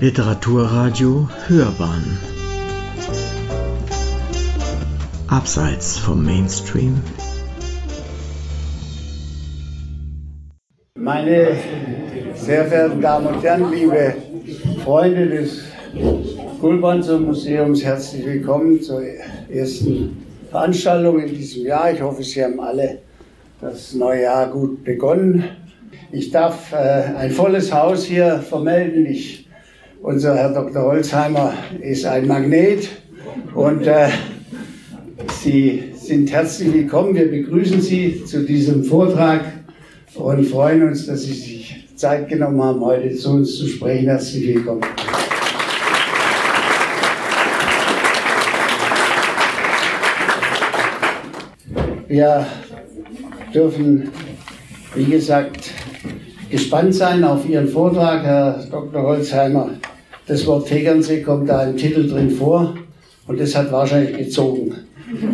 Literaturradio Hörbahn Abseits vom Mainstream Meine sehr verehrten Damen und Herren, liebe Freunde des Gulbanzer Museums, herzlich willkommen zur ersten Veranstaltung in diesem Jahr. Ich hoffe, Sie haben alle das neue Jahr gut begonnen. Ich darf äh, ein volles Haus hier vermelden. Ich, unser Herr Dr. Holzheimer ist ein Magnet und äh, Sie sind herzlich willkommen. Wir begrüßen Sie zu diesem Vortrag und freuen uns, dass Sie sich Zeit genommen haben, heute zu uns zu sprechen. Herzlich willkommen. Wir dürfen, wie gesagt, gespannt sein auf Ihren Vortrag, Herr Dr. Holzheimer. Das Wort Tegernsee kommt da im Titel drin vor und das hat wahrscheinlich gezogen,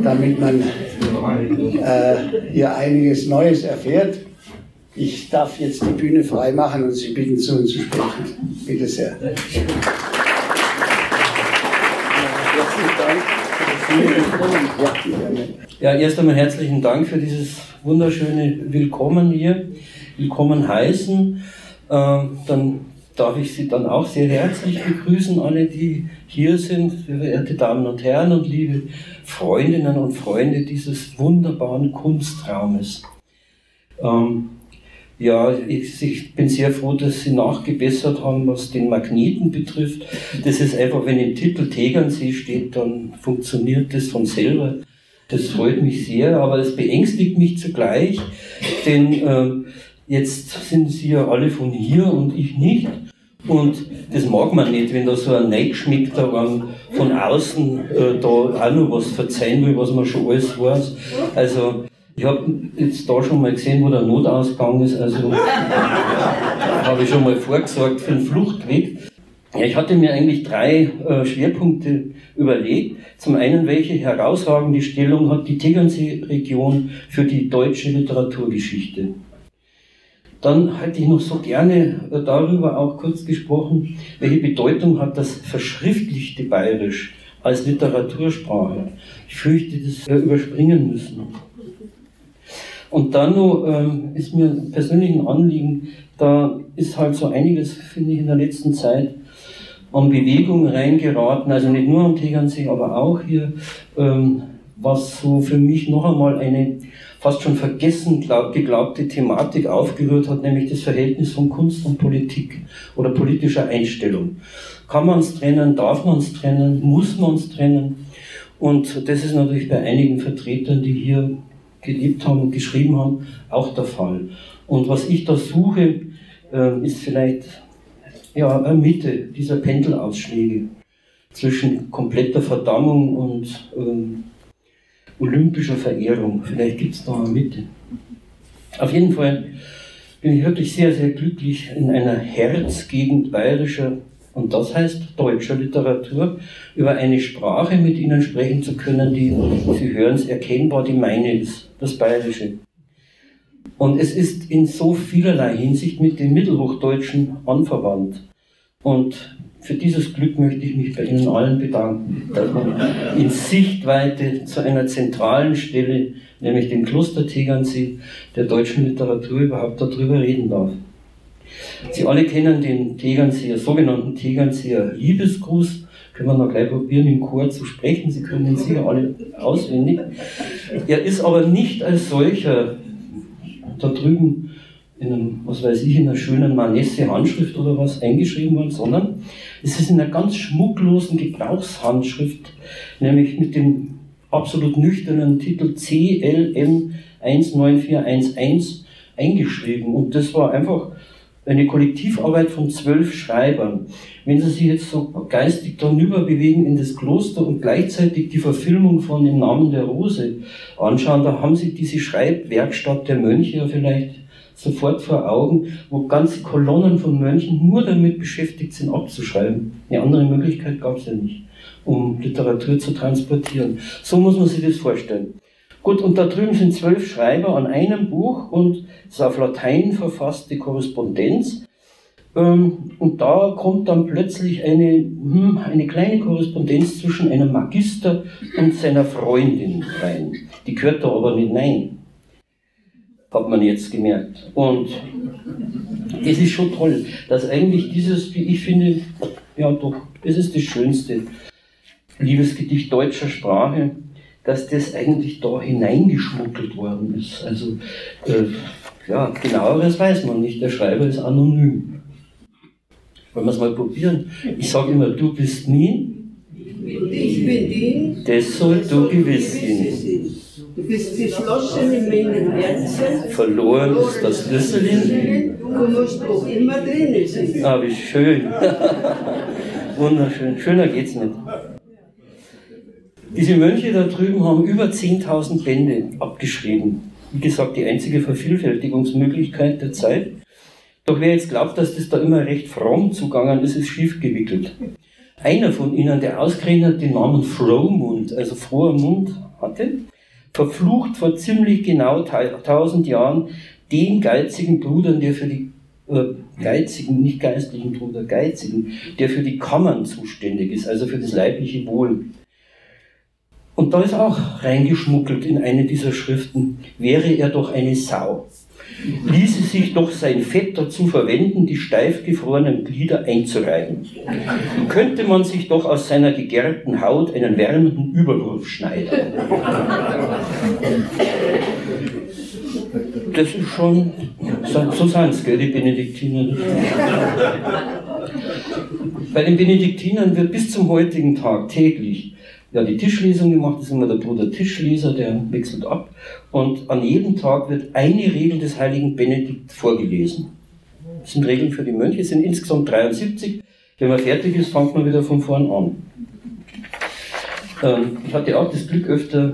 damit man äh, hier einiges Neues erfährt. Ich darf jetzt die Bühne frei machen und Sie bitten, zu uns zu sprechen. Bitte sehr. Herzlichen Dank. Ja, erst einmal herzlichen Dank für dieses wunderschöne Willkommen hier. Willkommen heißen. Ähm, dann darf ich Sie dann auch sehr herzlich begrüßen, alle, die hier sind, verehrte Damen und Herren und liebe Freundinnen und Freunde dieses wunderbaren Kunstraumes. Ähm, ja, ich, ich, bin sehr froh, dass Sie nachgebessert haben, was den Magneten betrifft. Das ist einfach, wenn im Titel Tegernsee steht, dann funktioniert das von selber. Das freut mich sehr, aber es beängstigt mich zugleich, denn äh, jetzt sind Sie ja alle von hier und ich nicht. Und das mag man nicht, wenn da so ein Neigschmeckter von außen äh, da auch noch was verzeihen will, was man schon alles weiß. Also ich habe jetzt da schon mal gesehen, wo der Notausgang ist, also habe ich schon mal vorgesorgt für den Fluchtweg. Ja, ich hatte mir eigentlich drei äh, Schwerpunkte überlegt. Zum einen, welche herausragende Stellung hat die Tegernsee-Region für die deutsche Literaturgeschichte? Dann hätte ich noch so gerne darüber auch kurz gesprochen, welche Bedeutung hat das verschriftlichte Bayerisch als Literatursprache? Ich fürchte, das überspringen müssen. Und dann noch ähm, ist mir persönlich ein Anliegen, da ist halt so einiges, finde ich, in der letzten Zeit an Bewegung reingeraten, also nicht nur am Tegernsee, aber auch hier, ähm, was so für mich noch einmal eine fast schon vergessen glaub, geglaubte Thematik aufgerührt hat, nämlich das Verhältnis von Kunst und Politik oder politischer Einstellung. Kann man es trennen, darf man es trennen, muss man es trennen? Und das ist natürlich bei einigen Vertretern, die hier gelebt haben und geschrieben haben, auch der Fall. Und was ich da suche, äh, ist vielleicht ja, eine Mitte dieser Pendelausschläge zwischen kompletter Verdammung und ähm, olympischer Verehrung. Vielleicht gibt es da eine Mitte. Auf jeden Fall bin ich wirklich sehr, sehr glücklich, in einer Herzgegend bayerischer und das heißt deutscher Literatur, über eine Sprache mit ihnen sprechen zu können, die, Sie hören es, erkennbar die meine ist, das Bayerische. Und es ist in so vielerlei Hinsicht mit dem Mittelhochdeutschen anverwandt. Und für dieses Glück möchte ich mich bei Ihnen allen bedanken, dass man in Sichtweite zu einer zentralen Stelle, nämlich dem Kloster Tegernsee, der deutschen Literatur überhaupt darüber reden darf. Sie alle kennen den Tegernseer, sogenannten Tegernseer Liebesgruß. Können wir noch gleich probieren, im Chor zu sprechen. Sie können ihn sicher alle auswendig. Er ist aber nicht als solcher da drüben in einem, was weiß ich, in einer schönen Manesse-Handschrift oder was eingeschrieben worden, sondern es ist in einer ganz schmucklosen Gebrauchshandschrift, nämlich mit dem absolut nüchternen Titel CLM 19411 eingeschrieben. Und das war einfach eine Kollektivarbeit von zwölf Schreibern. Wenn Sie sich jetzt so geistig darüber bewegen in das Kloster und gleichzeitig die Verfilmung von Im Namen der Rose anschauen, da haben Sie diese Schreibwerkstatt der Mönche ja vielleicht sofort vor Augen, wo ganze Kolonnen von Mönchen nur damit beschäftigt sind, abzuschreiben. Eine andere Möglichkeit gab es ja nicht, um Literatur zu transportieren. So muss man sich das vorstellen. Gut, und da drüben sind zwölf Schreiber an einem Buch und es ist auf Latein verfasste Korrespondenz. Ähm, und da kommt dann plötzlich eine, hm, eine kleine Korrespondenz zwischen einem Magister und seiner Freundin rein. Die gehört da aber nicht rein. Hat man jetzt gemerkt. Und es ist schon toll, dass eigentlich dieses, wie ich finde, ja doch, es ist das schönste Liebesgedicht deutscher Sprache, dass das eigentlich da hineingeschmuggelt worden ist. Also, äh, ja, genaueres weiß man nicht. Der Schreiber ist anonym. Wollen wir es mal probieren? Ich sage immer, du bist nie. Ich bin die. Das soll du gewiss sein. Du bist geschlossen in meinem Herzen. Verloren ist das Schlüsselin. Du musst auch immer drinnen sein. Ah, wie schön. Wunderschön. Schöner geht's nicht. Diese Mönche da drüben haben über 10.000 Bände abgeschrieben. Wie gesagt, die einzige Vervielfältigungsmöglichkeit der Zeit. Doch wer jetzt glaubt, dass das da immer recht fromm zugangen ist, ist schief gewickelt. Einer von ihnen, der ausgerechnet den Namen Frohmund, also froher Mund hatte, verflucht vor ziemlich genau tausend Jahren den geizigen Brudern, der für die äh, geizigen, nicht geistlichen Bruder, geizigen, der für die Kammern zuständig ist, also für das leibliche Wohl. Und da ist auch reingeschmuggelt in eine dieser Schriften, wäre er doch eine Sau ließe sich doch sein Fett dazu verwenden, die steif gefrorenen Glieder einzureiben. Könnte man sich doch aus seiner gegärten Haut einen wärmenden Überwurf schneiden. Das ist schon, so sind es, gell, die Benediktiner. Bei den Benediktinern wird bis zum heutigen Tag täglich ja, die Tischlesung gemacht, das ist immer der Bruder Tischleser, der wechselt ab. Und an jedem Tag wird eine Regel des heiligen Benedikt vorgelesen. Das sind Regeln für die Mönche, es sind insgesamt 73. Wenn man fertig ist, fängt man wieder von vorn an. Ähm, ich hatte auch das Glück, öfter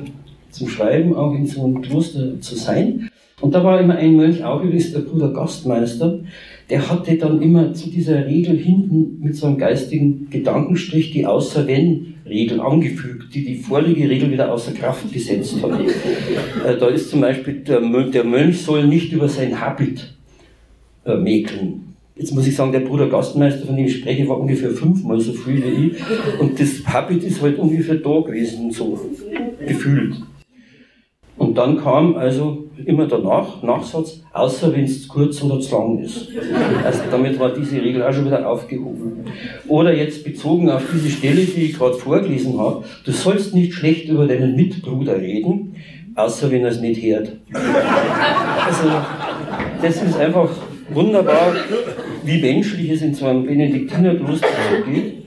zum Schreiben auch in so einem Kloster zu sein. Und da war immer ein Mönch, auch übrigens der Bruder Gastmeister, der hatte dann immer zu dieser Regel hinten mit so einem geistigen Gedankenstrich die Außer wenn Regel angefügt, die die vorige Regel wieder außer Kraft gesetzt hat. Äh, da ist zum Beispiel, der, der Mönch soll nicht über sein Habit äh, mäkeln. Jetzt muss ich sagen, der Bruder Gastmeister, von dem ich spreche, war ungefähr fünfmal so viel wie ich. Und das Habit ist halt ungefähr da gewesen, so gefühlt. Und dann kam also immer danach, Nachsatz, außer wenn es kurz oder zu lang ist. Also damit war diese Regel auch schon wieder aufgehoben. Oder jetzt bezogen auf diese Stelle, die ich gerade vorgelesen habe, du sollst nicht schlecht über deinen Mitbruder reden, außer wenn er es nicht hört. Also das ist einfach wunderbar, wie menschlich es in so einem Benediktinerkloster so geht.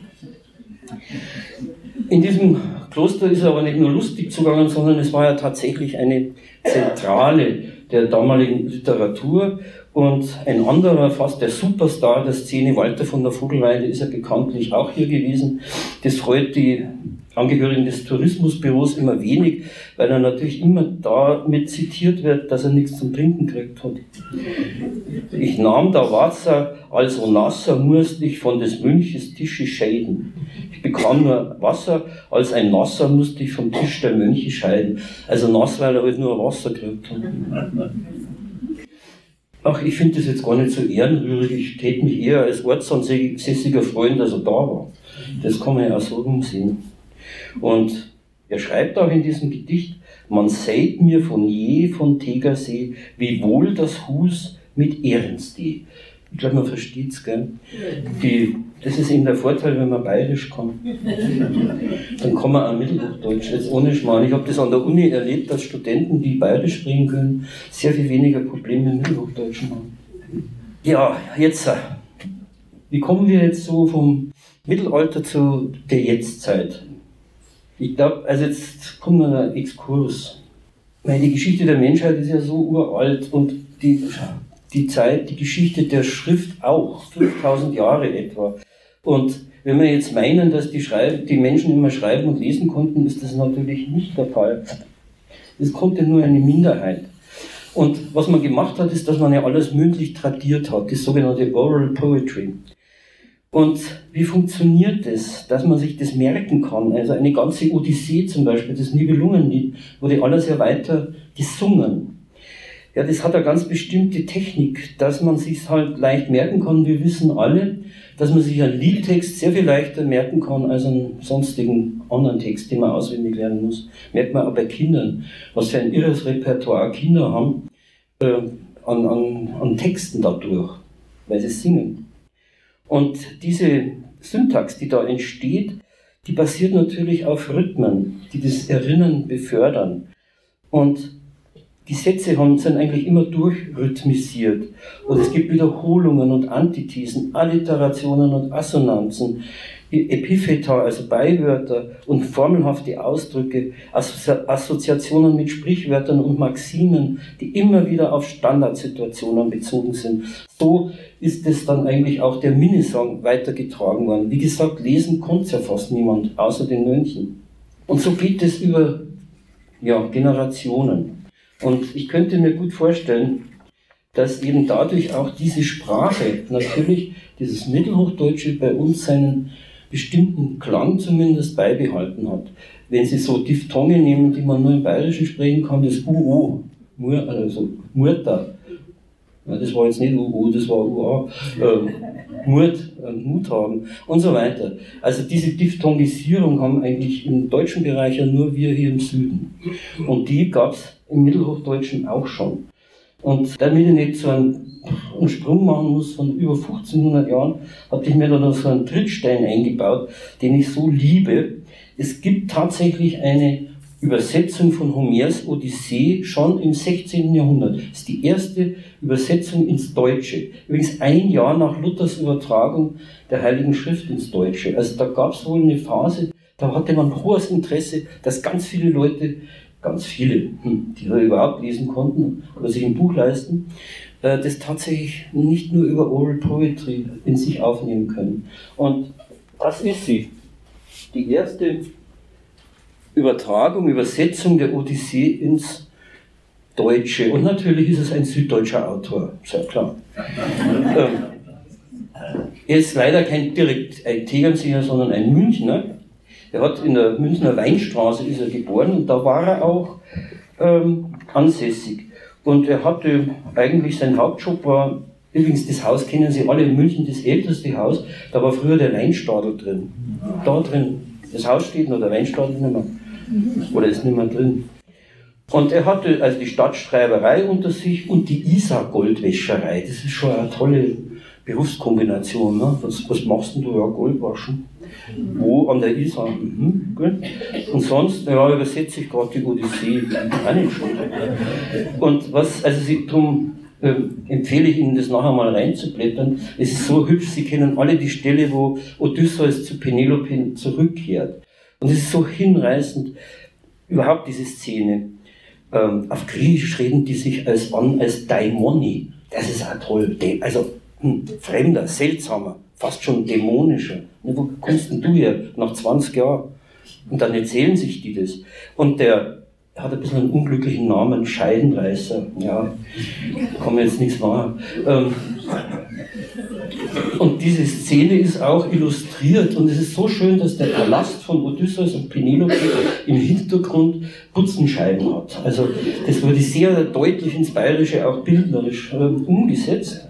In diesem Kloster ist aber nicht nur lustig zugegangen, sondern es war ja tatsächlich eine Zentrale der damaligen Literatur. Und ein anderer, fast der Superstar der Szene, Walter von der Vogelweide, ist ja bekanntlich auch hier gewesen. Das freut die Angehörigen des Tourismusbüros immer wenig, weil er natürlich immer damit zitiert wird, dass er nichts zum Trinken gekriegt hat. Ich nahm da Wasser, also Nasser musste ich von des Mönches Tische scheiden. Ich bekam nur Wasser, als ein Nasser musste ich vom Tisch der Mönche scheiden. Also nass, weil er halt nur Wasser gekriegt hat. Ach, ich finde das jetzt gar nicht so ehrenrührig. Ich täte mich eher als ortsansässiger Freund, dass er da war. Das kann man ja auch so rumsehen. Und er schreibt auch in diesem Gedicht, man seht mir von je von Tegersee, wie wohl das Hus mit Ehrenstee. Ich glaube, man versteht es, gell? Die, das ist eben der Vorteil, wenn man bayerisch kann. Dann kann man auch Mittelhochdeutsch, jetzt ohne Schmarrn. Ich habe das an der Uni erlebt, dass Studenten, die bayerisch sprechen können, sehr viel weniger Probleme mit Mittelhochdeutsch haben. Ja, jetzt, äh, wie kommen wir jetzt so vom Mittelalter zu der Jetztzeit? Ich glaube, also jetzt kommt ein Exkurs. Weil die Geschichte der Menschheit ist ja so uralt und die, die Zeit, die Geschichte der Schrift auch, 5000 Jahre etwa. Und wenn wir jetzt meinen, dass die, Schreib die Menschen immer schreiben und lesen konnten, ist das natürlich nicht der Fall. Es konnte nur eine Minderheit. Und was man gemacht hat, ist, dass man ja alles mündlich tradiert hat, das sogenannte Oral Poetry. Und wie funktioniert das, dass man sich das merken kann? Also eine ganze Odyssee zum Beispiel, das Nibelungenlied, wurde alles ja weiter gesungen. Ja, das hat eine ganz bestimmte Technik, dass man sich halt leicht merken kann. Wir wissen alle, dass man sich einen Liedtext sehr viel leichter merken kann als einen sonstigen anderen Text, den man auswendig lernen muss. Merkt man auch bei Kindern, was für ein irres Repertoire Kinder haben äh, an, an, an Texten dadurch, weil sie singen. Und diese Syntax, die da entsteht, die basiert natürlich auf Rhythmen, die das Erinnern befördern. Und die Sätze haben, sind eigentlich immer durchrhythmisiert. Und es gibt Wiederholungen und Antithesen, Alliterationen und Assonanzen, Epipheta, also Beiwörter und formelhafte Ausdrücke, Assoziationen mit Sprichwörtern und Maximen, die immer wieder auf Standardsituationen bezogen sind. So ist es dann eigentlich auch der Minisong weitergetragen worden. Wie gesagt, lesen konnte ja fast niemand, außer den Mönchen. Und so geht es über ja, Generationen. Und ich könnte mir gut vorstellen, dass eben dadurch auch diese Sprache, natürlich dieses Mittelhochdeutsche bei uns seinen bestimmten Klang zumindest beibehalten hat. Wenn Sie so Diphthonge nehmen, die man nur im Bayerischen sprechen kann, das UO, also Murta, ja, das war jetzt nicht UO, das war UA, äh, Mut, äh, Mut haben und so weiter. Also diese Diphthongisierung haben eigentlich im deutschen Bereich ja nur wir hier im Süden. Und die gab es im Mittelhochdeutschen auch schon. Und damit ich nicht so einen, einen, Sprung machen muss von über 1500 Jahren, habe ich mir da noch so einen Trittstein eingebaut, den ich so liebe. Es gibt tatsächlich eine Übersetzung von Homers Odyssee schon im 16. Jahrhundert. Das ist die erste Übersetzung ins Deutsche. Übrigens ein Jahr nach Luthers Übertragung der Heiligen Schrift ins Deutsche. Also da gab es wohl eine Phase, da hatte man hohes Interesse, dass ganz viele Leute ganz viele, hm, die da überhaupt lesen konnten oder sich ein Buch leisten, äh, das tatsächlich nicht nur über Oral Poetry in sich aufnehmen können. Und das ist sie. Die erste Übertragung, Übersetzung der Odyssee ins Deutsche. Und natürlich ist es ein süddeutscher Autor, sehr klar. ähm, er ist leider kein direkt ein Tegernseer, sondern ein Münchner. Er hat in der Münchner Weinstraße ist er geboren und da war er auch ähm, ansässig. Und er hatte eigentlich sein Hauptjob war, übrigens das Haus kennen Sie alle in München, das älteste Haus, da war früher der Weinstadel drin. Da drin. Das Haus steht noch, der Weinstadel nicht mehr. Oder ist nicht mehr drin. Und er hatte also die Stadtschreiberei unter sich und die Isar-Goldwäscherei. Das ist schon eine tolle Berufskombination. Ne? Was, was machst denn du? Ja, Goldwaschen. Wo? An der Isar. Mhm. Und sonst, ja, übersetze ich gerade die Odyssee. Und was, also Sie, drum äh, empfehle ich Ihnen, das nachher mal reinzublättern. Es ist so hübsch, Sie kennen alle die Stelle, wo Odysseus zu Penelope zurückkehrt. Und es ist so hinreißend, überhaupt diese Szene. Ähm, auf Griechisch reden die sich als an als Daimoni. Das ist auch toll. Also hm, fremder, seltsamer fast schon dämonischer. Ne, wo kommst denn du her nach 20 Jahren? Und dann erzählen sich die das. Und der hat ein bisschen einen unglücklichen Namen, Scheidenreißer. Ja, mir jetzt nichts machen. Ähm, und diese Szene ist auch illustriert und es ist so schön, dass der Palast von Odysseus und Penelope im Hintergrund Putzenscheiben hat. Also das wurde sehr deutlich ins Bayerische auch bildnerisch äh, umgesetzt.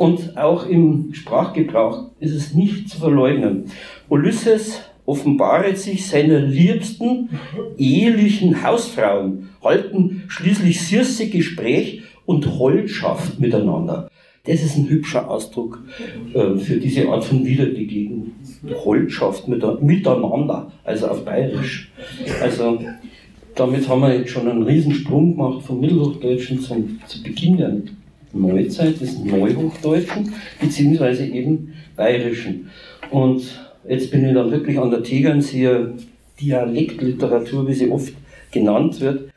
Und auch im Sprachgebrauch ist es nicht zu verleugnen. Ulysses offenbaret sich seiner liebsten ehelichen Hausfrauen, halten schließlich süße Gespräch und Holdschaft miteinander. Das ist ein hübscher Ausdruck äh, für diese Art von Wiederbegegnung. Holdschaft miteinander, also auf Bayerisch. Also damit haben wir jetzt schon einen Riesensprung gemacht vom Mittelhochdeutschen zum, zu Beginn der Neuzeit des Neuhochdeutschen, beziehungsweise eben Bayerischen. Und jetzt bin ich dann wirklich an der Tegernseer Dialektliteratur, wie sie oft genannt wird.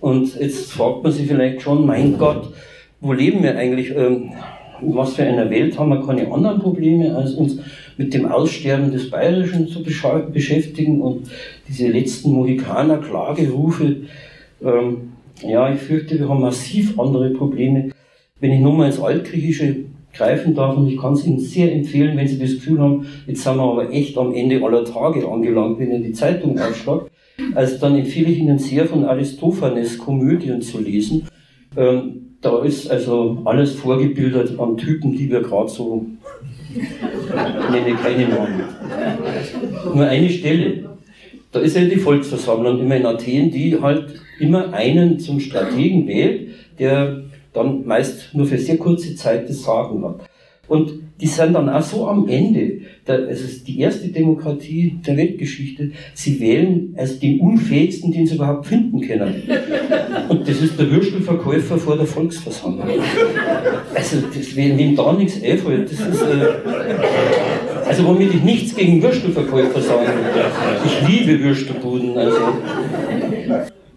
Und jetzt fragt man sich vielleicht schon, mein Gott, wo leben wir eigentlich? Ähm, was für einer Welt haben wir keine anderen Probleme, als uns mit dem Aussterben des Bayerischen zu beschäftigen und diese letzten Mohikaner-Klagerufe. Ähm, ja, ich fürchte, wir haben massiv andere Probleme. Wenn ich nochmal ins Altgriechische greifen darf, und ich kann es Ihnen sehr empfehlen, wenn Sie das Gefühl haben, jetzt sind wir aber echt am Ende aller Tage angelangt, wenn ihr die Zeitung aufschlagt, also dann empfehle ich Ihnen sehr von Aristophanes Komödien zu lesen. Ähm, da ist also alles vorgebildet an Typen, die wir gerade so nenne keine Namen. Nur eine Stelle. Da ist ja die Volksversammlung immer in Athen, die halt immer einen zum Strategen wählt, der dann meist nur für sehr kurze Zeit das Sagen hat. Und die sind dann auch so am Ende. Es ist die erste Demokratie der Weltgeschichte. Sie wählen als den unfähigsten, den sie überhaupt finden können. Und das ist der Würstelverkäufer vor der Volksversammlung. Also, das, wenn ihm da nichts einfällt, das ist, äh, also womit ich nichts gegen Würstelverkäufer sagen will. Ich liebe Würstelbuden, also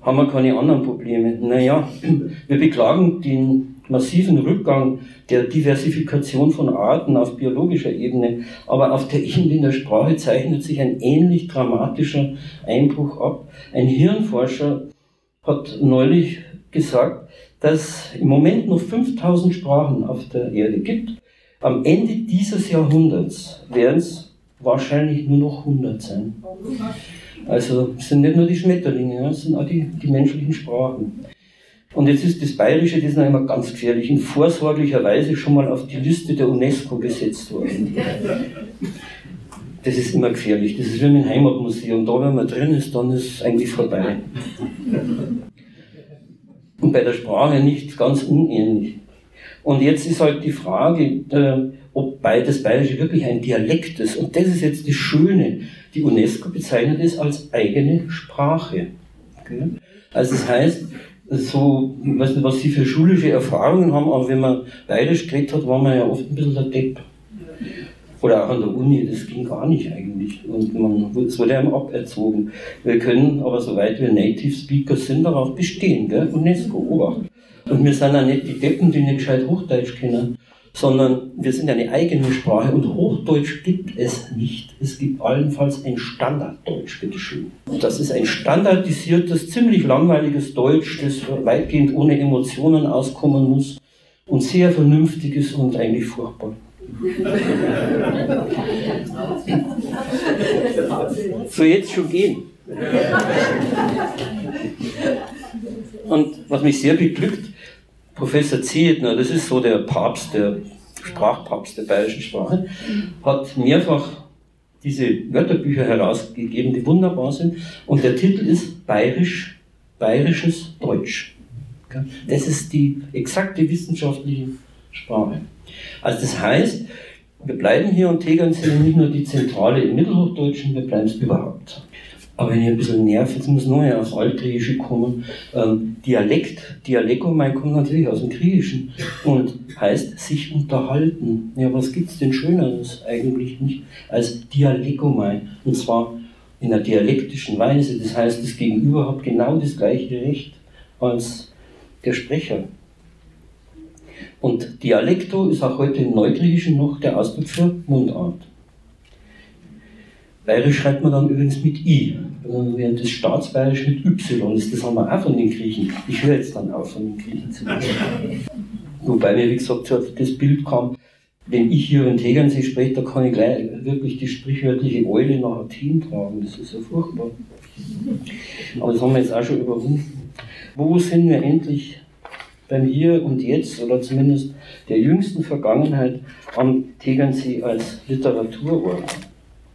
haben wir keine anderen Probleme. Naja, wir beklagen den massiven Rückgang der Diversifikation von Arten auf biologischer Ebene, aber auf der Ebene der Sprache zeichnet sich ein ähnlich dramatischer Einbruch ab. Ein Hirnforscher hat neulich gesagt, dass im Moment noch 5000 Sprachen auf der Erde gibt. Am Ende dieses Jahrhunderts werden es wahrscheinlich nur noch 100 sein. Also es sind nicht nur die Schmetterlinge, es sind auch die, die menschlichen Sprachen. Und jetzt ist das Bayerische, das ist noch immer ganz gefährlich, in vorsorglicher Weise schon mal auf die Liste der UNESCO gesetzt worden. Das ist immer gefährlich. Das ist wie im Heimatmuseum. Da, wenn man drin ist, dann ist es eigentlich vorbei. Und bei der Sprache nicht ganz unähnlich. Und jetzt ist halt die Frage, äh, ob das Bayerische wirklich ein Dialekt ist. Und das ist jetzt das Schöne. Die UNESCO bezeichnet es als eigene Sprache. Also das heißt, so, ich weiß nicht, was Sie für schulische Erfahrungen haben, aber wenn man bayerisch geredet hat, war man ja oft ein bisschen der Depp. Oder auch an der Uni, das ging gar nicht eigentlich. Und man, es wurde einem aberzogen. Wir können aber, soweit wir Native Speaker sind, darauf bestehen, gell? UNESCO, Obacht. Und wir sind auch nicht die Deppen, die nicht gescheit Hochdeutsch kennen sondern wir sind eine eigene Sprache und Hochdeutsch gibt es nicht. Es gibt allenfalls ein Standarddeutsch, bitteschön. Das ist ein standardisiertes, ziemlich langweiliges Deutsch, das weitgehend ohne Emotionen auskommen muss und sehr vernünftig ist und eigentlich furchtbar. so jetzt schon gehen. Und was mich sehr beglückt, Professor Zietner, das ist so der Papst, der Sprachpapst der bayerischen Sprache, hat mehrfach diese Wörterbücher herausgegeben, die wunderbar sind. Und der Titel ist Bayerisch, Bayerisches Deutsch. Das ist die exakte wissenschaftliche Sprache. Also das heißt, wir bleiben hier und Tegern sind nicht nur die Zentrale im Mittelhochdeutschen, wir bleiben es überhaupt. Aber wenn ich ein bisschen nerv, jetzt muss neu aufs Altgriechische kommen. Ähm, Dialekt, Dialekomai kommt natürlich aus dem Griechischen und heißt sich unterhalten. Ja, was gibt's denn Schöneres eigentlich nicht als Dialekomai? Und zwar in einer dialektischen Weise. Das heißt, das Gegenüber hat genau das gleiche Recht als der Sprecher. Und Dialekto ist auch heute im Neugriechischen noch der Ausdruck für Mundart. Bayerisch schreibt man dann übrigens mit I, während das Staatsbayerisch mit Y ist. Das haben wir auch von den Griechen. Ich höre jetzt dann auf, von den Griechen zu reden. Wobei mir, wie gesagt, das Bild kam, wenn ich hier in Tegernsee spreche, da kann ich gleich wirklich die sprichwörtliche Eule nach Athen tragen. Das ist ja furchtbar. Aber das haben wir jetzt auch schon überwunden. Wo sind wir endlich beim Hier und Jetzt oder zumindest der jüngsten Vergangenheit am Tegernsee als Literaturort?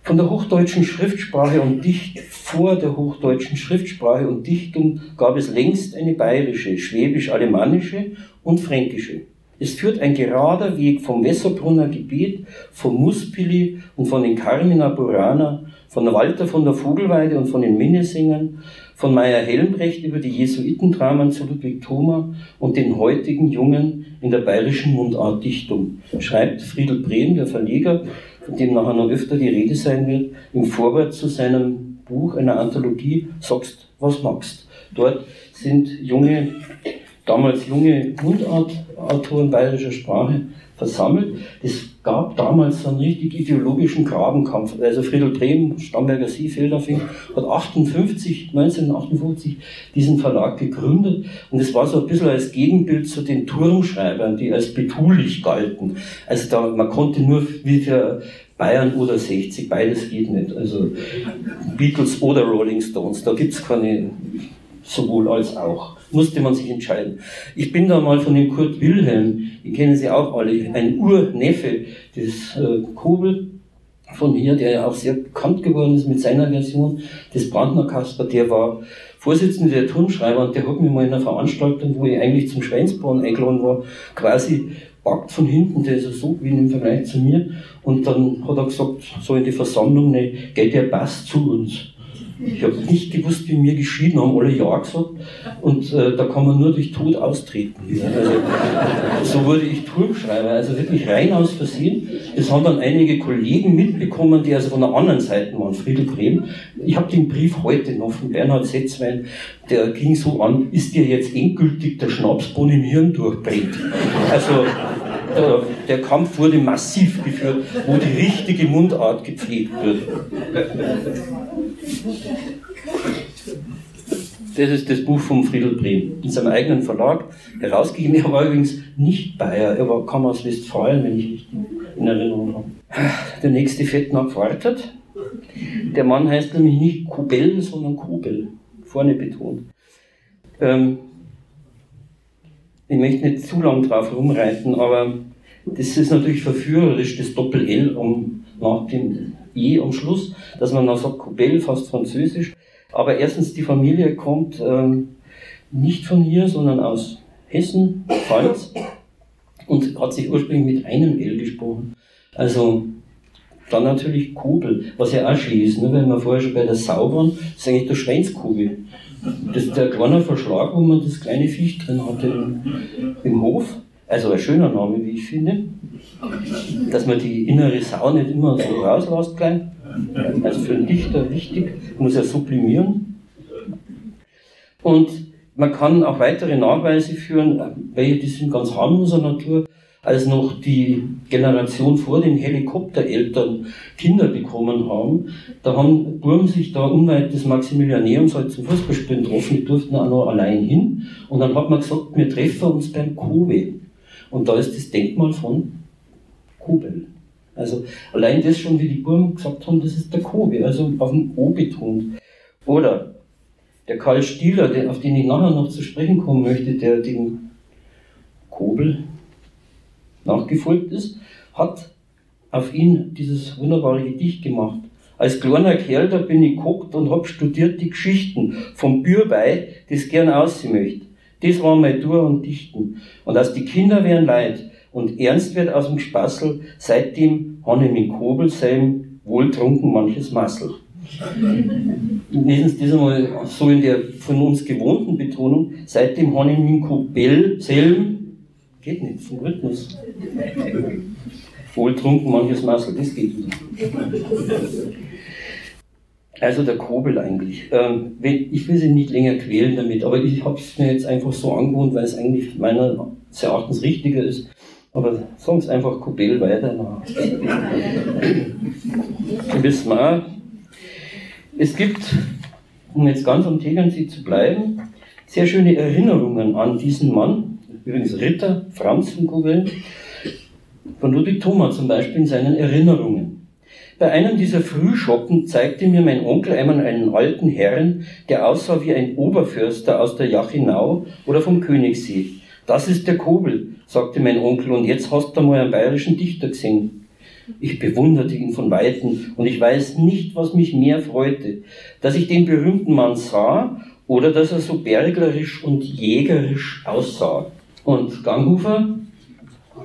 Von der hochdeutschen Schriftsprache und Dicht vor der hochdeutschen Schriftsprache und Dichtung gab es längst eine bayerische, schwäbisch-alemannische und fränkische. Es führt ein gerader Weg vom Wesserbrunner Gebiet, vom Muspili und von den Carmina Burana, von Walter von der Vogelweide und von den Minnesingern, von Meyer Helmbrecht über die Jesuitendramen zu Ludwig Thoma und den heutigen Jungen in der bayerischen Mundartdichtung, schreibt Friedel Brehm, der Verleger von dem nachher noch öfter die Rede sein wird, im Vorwort zu seinem Buch, einer Anthologie, Sagst, was magst. Dort sind junge, damals junge Mundartautoren bayerischer Sprache versammelt. Es gab damals einen richtig ideologischen Grabenkampf. Also Friedel Brehm, Stamberger See, Feldafing, hat 58, 1958 diesen Verlag gegründet und es war so ein bisschen als Gegenbild zu den Turmschreibern, die als betulich galten. Also da, man konnte nur wie für Bayern oder 60, beides geht nicht. Also Beatles oder Rolling Stones, da gibt es keine sowohl als auch. Musste man sich entscheiden. Ich bin da mal von dem Kurt Wilhelm, die kennen Sie auch alle, ein Urneffe des äh, Kobel von hier, der ja auch sehr bekannt geworden ist mit seiner Version des Brandner Kasper, der war Vorsitzender der Turnschreiber und der hat mir mal in einer Veranstaltung, wo ich eigentlich zum Schweinsbauen eingeladen war, quasi packt von hinten, der ist ja so wie im Vergleich zu mir. Und dann hat er gesagt, so in die Versammlung, ne, geht der Pass zu uns. Ich habe nicht gewusst, wie mir geschieden haben, alle Ja gesagt. Und äh, da kann man nur durch Tod austreten. Also, so wurde ich Turmschreiber, also wirklich rein aus Versehen. Das haben dann einige Kollegen mitbekommen, die also von der anderen Seite waren, Friedel Brehm. Ich habe den Brief heute noch von Bernhard Setzwein, der ging so an, ist dir jetzt endgültig der Schnapsbohnen im Hirn durchbrennt. Also der, der, Kampf wurde massiv geführt, wo die richtige Mundart gepflegt wird. Das ist das Buch von Friedel Brehm, in seinem eigenen Verlag herausgegeben. Er war übrigens nicht Bayer, er war, kam aus Westfalen, wenn ich nicht in Erinnerung habe. Der nächste Fettnapf wartet. Der Mann heißt nämlich nicht Kobel, sondern Kobel, vorne betont. Ähm, ich möchte nicht zu lang drauf rumreiten, aber das ist natürlich verführerisch, das Doppel-L um, nach dem E am Schluss, dass man dann sagt, Kobel, fast französisch. Aber erstens, die Familie kommt ähm, nicht von hier, sondern aus Hessen, Pfalz, und hat sich ursprünglich mit einem L gesprochen. Also dann natürlich Kobel, was ja auch schön ist, ne, wenn wir vorher schon bei der Sau waren, das ist eigentlich der Schweinskobel. Das ist der kleine Verschlag, wo man das kleine Viech drin hatte im, im Hof. Also ein schöner Name, wie ich finde. Dass man die innere Sau nicht immer so rauslässt, klein. Also für einen Dichter wichtig, muss er sublimieren. Und man kann auch weitere Nachweise führen, welche die sind ganz harmloser Natur, als noch die Generation vor den Helikoptereltern Kinder bekommen haben. Da haben Burm sich da unweit des Maximilianeums halt zum Fußballspielen getroffen, die durften auch noch allein hin. Und dann hat man gesagt, wir treffen uns beim Kobe. Und da ist das Denkmal von Kobel. Also allein das schon, wie die Burm gesagt haben, das ist der Kobe, also auf dem O betont. Oder der Karl Stieler, auf den ich nachher noch zu sprechen kommen möchte, der den Kobel nachgefolgt ist, hat auf ihn dieses wunderbare Gedicht gemacht. Als kleiner Kerl, da bin ich geguckt und hab studiert die Geschichten vom Bürbei, das gern aussehen möchte. Das war mein Dur und Dichten. Und aus die Kinder werden leid und ernst wird aus dem Spassel, seitdem han ich mit Kobel sein wohltrunken manches Massel. Das einmal so in der von uns gewohnten Betonung, seitdem han ich mit Kobel selben, geht nicht, vom Rhythmus. Wohltrunken manches Massel, das geht wieder. Also der Kobel eigentlich. Ähm, ich will Sie nicht länger quälen damit, aber ich habe es mir jetzt einfach so angewohnt, weil es eigentlich meiner Erachtens richtiger ist. Aber sagen Sie einfach Kobel weiter. Na. Sie wissen auch, es gibt, um jetzt ganz am Tegernsee zu bleiben, sehr schöne Erinnerungen an diesen Mann, übrigens Ritter Franz von Kobel, von Ludwig Thoma zum Beispiel in seinen Erinnerungen. Bei einem dieser Frühschoppen zeigte mir mein Onkel einmal einen alten Herrn, der aussah wie ein Oberförster aus der Jachinau oder vom Königssee. Das ist der Kobel, sagte mein Onkel, und jetzt hast du mal einen bayerischen Dichter gesehen. Ich bewunderte ihn von Weitem und ich weiß nicht, was mich mehr freute, dass ich den berühmten Mann sah oder dass er so berglerisch und jägerisch aussah. Und Ganghofer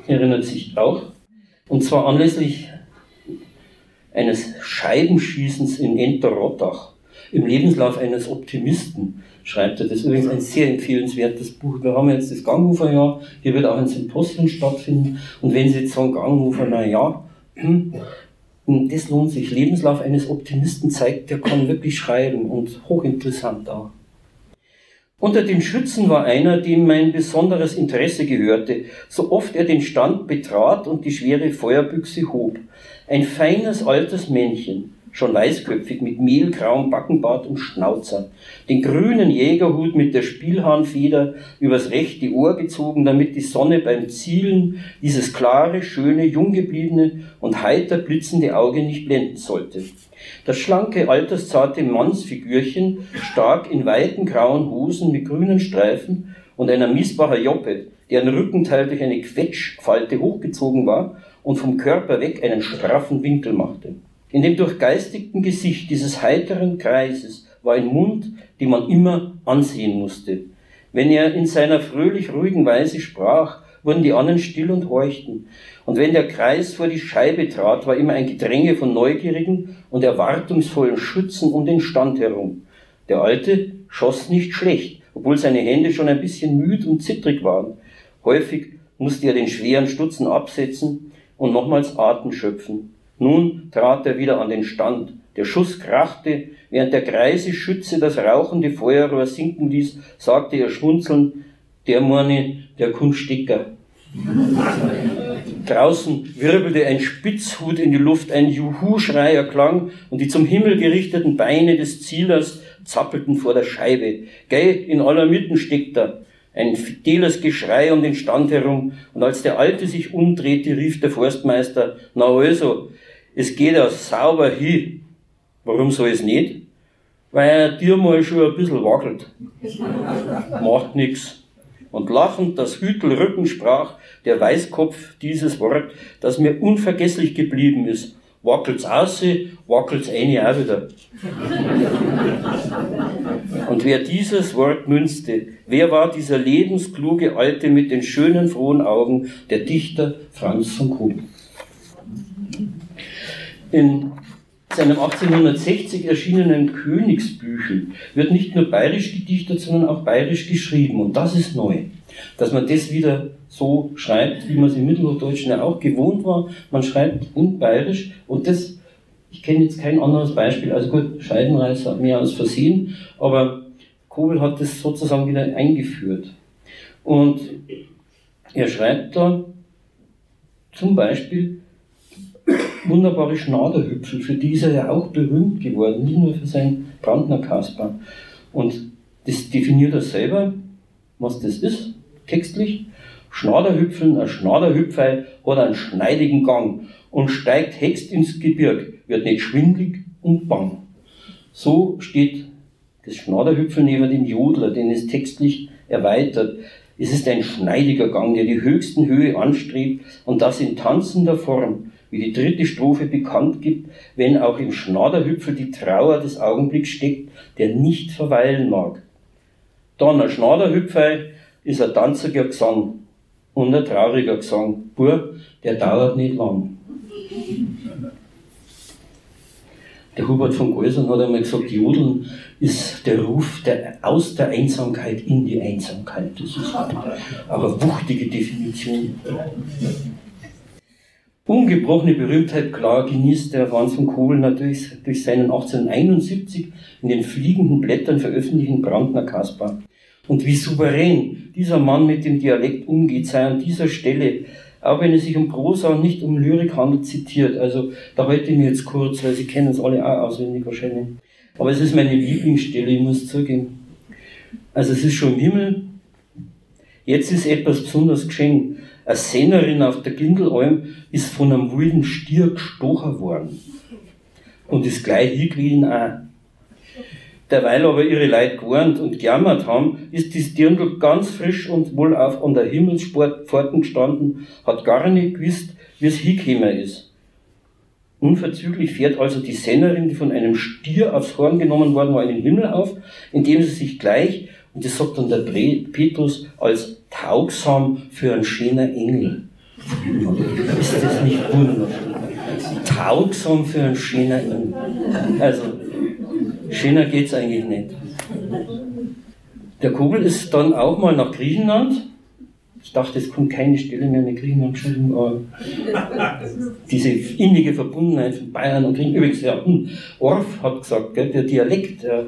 erinnert sich auch, und zwar anlässlich eines Scheibenschießens in Enterrottach, im Lebenslauf eines Optimisten, schreibt er. Das ist übrigens ein sehr empfehlenswertes Buch. Wir haben jetzt das Ganghofer-Jahr, hier wird auch ein Symposium stattfinden. Und wenn Sie jetzt sagen, Ganghofer, na ja, hm, das lohnt sich. Lebenslauf eines Optimisten zeigt, der kann wirklich schreiben und hochinteressant auch. Unter den Schützen war einer, dem mein besonderes Interesse gehörte, so oft er den Stand betrat und die schwere Feuerbüchse hob. Ein feines altes Männchen, schon weißköpfig, mit mehlgrauem Backenbart und Schnauzer, den grünen Jägerhut mit der Spielhahnfeder übers rechte Ohr gezogen, damit die Sonne beim Zielen dieses klare, schöne, junggebliebene und heiter blitzende Auge nicht blenden sollte. Das schlanke, alterszarte Mannsfigürchen, stark in weiten grauen Hosen mit grünen Streifen und einer Miesbacher Joppe, deren Rückenteil durch eine Quetschfalte hochgezogen war und vom Körper weg einen straffen Winkel machte. In dem durchgeistigten Gesicht dieses heiteren Kreises war ein Mund, den man immer ansehen musste. Wenn er in seiner fröhlich ruhigen Weise sprach, wurden die anderen still und horchten. Und wenn der Kreis vor die Scheibe trat, war immer ein Gedränge von neugierigen und erwartungsvollen Schützen um den Stand herum. Der Alte schoss nicht schlecht, obwohl seine Hände schon ein bisschen müd und zittrig waren. Häufig musste er den schweren Stutzen absetzen und nochmals Atem schöpfen. Nun trat er wieder an den Stand. Der Schuss krachte, während der greise Schütze das rauchende Feuerrohr sinken ließ, sagte er schmunzelnd, der Morne, der Kunststicker. Draußen wirbelte ein Spitzhut in die Luft, ein Juhu-Schrei erklang und die zum Himmel gerichteten Beine des Zielers zappelten vor der Scheibe. Gell, in aller Mitten steckt er. Ein fideles Geschrei um den Stand herum, und als der Alte sich umdrehte, rief der Forstmeister, na also, es geht ja sauber hin. Warum soll es nicht? Weil er dir mal schon ein bisschen wackelt. Macht nix. Und lachend das Hütelrücken sprach der Weißkopf dieses Wort, das mir unvergesslich geblieben ist. Wackelt's ausse, wackelt's eine auch wieder. Und wer dieses Wort münzte, wer war dieser lebenskluge Alte mit den schönen, frohen Augen, der Dichter Franz von Kuhn? In seinem 1860 erschienenen Königsbüchel wird nicht nur bayerisch gedichtet, sondern auch bayerisch geschrieben. Und das ist neu. Dass man das wieder so schreibt, wie man es im Mittelhochdeutschen ja auch gewohnt war. Man schreibt in bayerisch und das, ich kenne jetzt kein anderes Beispiel. Also gut, Scheidenreis hat mehr als versehen, aber Kobel hat das sozusagen wieder eingeführt. Und er schreibt da zum Beispiel, wunderbare Schnaderhüpfel, für die ist er ja auch berühmt geworden, nicht nur für sein Brandner Kasper. Und das definiert er selber, was das ist, textlich. Schnaderhüpfeln, ein Schnaderhüpfei hat einen schneidigen Gang und steigt hext ins Gebirg, wird nicht schwindlig und bang. So steht das Schnaderhüpfeln neben dem Jodler, den es textlich erweitert. Es ist ein schneidiger Gang, der die höchsten Höhe anstrebt und das in tanzender Form wie die dritte Strophe bekannt gibt, wenn auch im Schnaderhüpfel die Trauer des Augenblicks steckt, der nicht verweilen mag. Dann ein Schnaderhüpfer ist ein tanziger Gesang und ein trauriger Gesang. Bur, der dauert nicht lang. Der Hubert von Geusern hat einmal gesagt, Jodeln ist der Ruf der, aus der Einsamkeit in die Einsamkeit. Das ist eine wuchtige Definition. Ungebrochene Berühmtheit, klar, genießt der Franz von Kobel natürlich durch seinen 1871 in den fliegenden Blättern veröffentlichten Brandner Kaspar. Und wie souverän dieser Mann mit dem Dialekt umgeht, sei an dieser Stelle, auch wenn es sich um Prosa und nicht um Lyrik handelt, zitiert. Also da halte ich mir jetzt kurz, weil Sie kennen es alle auch auswendig wahrscheinlich. Aber es ist meine Lieblingsstelle, ich muss zugeben. Also es ist schon im Himmel. Jetzt ist etwas besonders geschehen. Eine Sennerin auf der Gindelalm ist von einem wilden Stier gestochen worden. Und ist gleich hingewiesen auch. Derweil aber ihre Leute gewarnt und gejammert haben, ist die Dirndl ganz frisch und wohl auf an der Himmelspforten gestanden, hat gar nicht gewusst, wie es hingekommen ist. Unverzüglich fährt also die Sennerin, die von einem Stier aufs Horn genommen worden war, in den Himmel auf, indem sie sich gleich, und das sagt dann der Petrus, als taugsam für einen schönen Engel. Ist das nicht wunderschön? Taugsam für einen schönen Engel. Also, schöner geht's eigentlich nicht. Der Kugel ist dann auch mal nach Griechenland. Ich dachte, es kommt keine Stelle mehr in Griechenland geschrieben, aber diese innige Verbundenheit von Bayern und Griechenland. Übrigens, ja, hm, Orff hat gesagt, gell, der Dialekt, der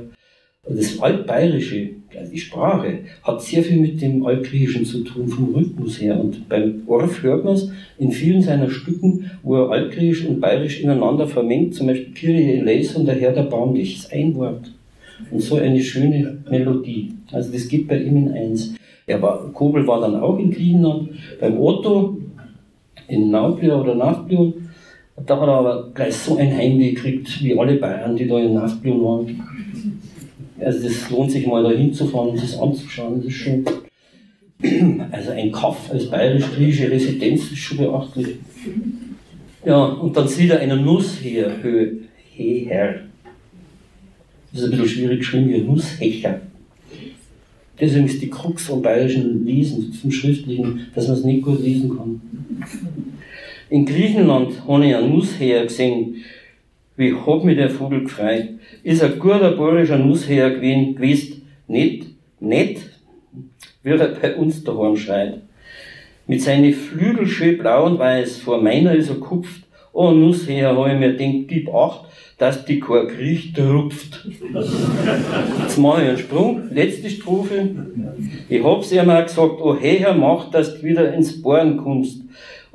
Das Altbayerische, die Sprache, hat sehr viel mit dem Altgriechischen zu tun, vom Rhythmus her. Und beim Orff hört man es in vielen seiner Stücken, wo er Altgriechisch und Bayerisch ineinander vermengt, zum Beispiel Kyrie eleison, der Herr der Baum, das ist ein Wort. Und so eine schöne Melodie. Also das geht bei ihm in eins. Er war, Kobel war dann auch in Griechenland, beim Otto, in Nauplia oder Nauplia. Da hat er aber gleich so ein Heimweh gekriegt, wie alle Bayern, die da in Nauplia waren. Also das lohnt sich mal da hinzufahren und das anzuschauen. Das ist schon, also ein Kaff als bayerisch-griechische Residenz ist schon beachtlich. Ja, und dann sieht er eine Nuss Höhe, her. Das ist ein bisschen schwierig geschrieben, wie Nusshecher. Deswegen ist die Krux vom bayerischen Lesen, vom Schriftlichen, dass man es nicht gut lesen kann. In Griechenland habe ich einen Nussheer gesehen, wie hat mich der Vogel gefreut. Ist ein guter bayerischer Nussheer gewesen, nicht, nicht, wie er bei uns daheim schreit. Mit seinen Flügel schön blau und weiß, vor meiner ist er kupft, oh Nussheer, habe ich mir gedacht, gib acht, dass die kein Krieg rupft. Jetzt mache ich einen Sprung, letzte Strophe. Ich hab's ihm auch gesagt, oh Herr, mach, dass du wieder ins Bohren kommst.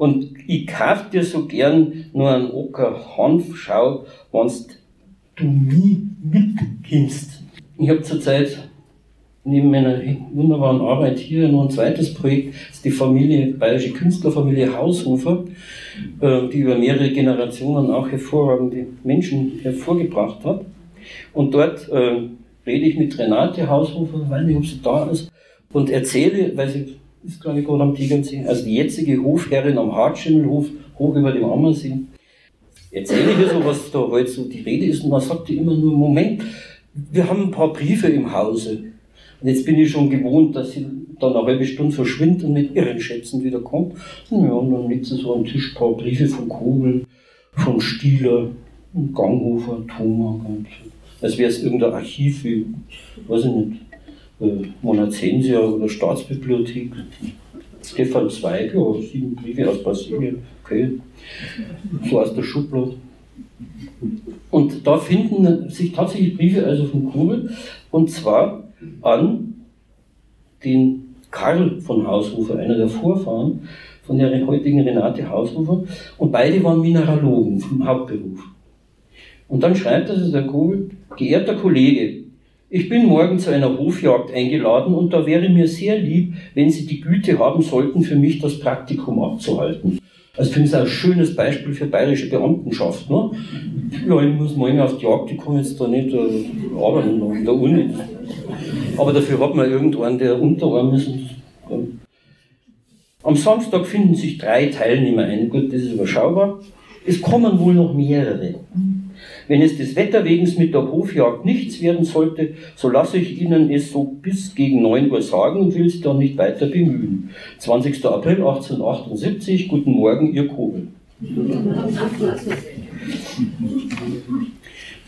Und ich kauf dir so gern nur einen Ocker Hanf, schau, wenn's du nie mitkommst. Ich habe zurzeit neben meiner wunderbaren Arbeit hier noch ein zweites Projekt, das ist die Familie, bayerische Künstlerfamilie Haushofer, äh, die über mehrere Generationen auch hervorragende Menschen hervorgebracht hat. Und dort äh, rede ich mit Renate Haushofer, weiß nicht, ob sie da ist, und erzähle, weil sie ist glaube ich gerade am Tegernsee, also die jetzige Hofherrin am Hartschimmelhof, hoch über dem Ammersee, erzähle ich ihr so, was da heute so die Rede ist, und man sagt immer nur, Moment, wir haben ein paar Briefe im Hause. Und jetzt bin ich schon gewohnt, dass sie dann eine halbe Stunde verschwindet und mit ihren Schätzen wieder kommt. Ja, und dann liegt sie so am Tisch ein paar Briefe von Kobel, von Stieler, Ganghofer, Thoma. Als wäre es irgendein Archiv wie, weiß ich nicht, Monazensia oder Staatsbibliothek. Stefan Zweig, ja, sieben Briefe aus Brasilien, okay. So aus der Schublade. Und da finden sich tatsächlich Briefe also von Kobel, und zwar an den Karl von Haushofer, einer der Vorfahren von der heutigen Renate Haushofer. Und beide waren Mineralogen vom Hauptberuf. Und dann schreibt also der Kobel, geehrter Kollege, ich bin morgen zu einer Hofjagd eingeladen und da wäre mir sehr lieb, wenn Sie die Güte haben sollten, für mich das Praktikum abzuhalten. Also finde ich ein schönes Beispiel für bayerische Beamtenschaft. Ne? Ja, ich muss morgen auf die Jagd, ich kann jetzt da nicht äh, arbeiten in der Uni. Aber dafür hat man irgendwann, der unterarm ist. Am Samstag finden sich drei Teilnehmer ein. Gut, das ist überschaubar. Es kommen wohl noch mehrere. Wenn es des Wetterwegens mit der Hofjagd nichts werden sollte, so lasse ich Ihnen es so bis gegen 9 Uhr sagen und will es dann nicht weiter bemühen. 20. April 1878, guten Morgen, Ihr Kobel.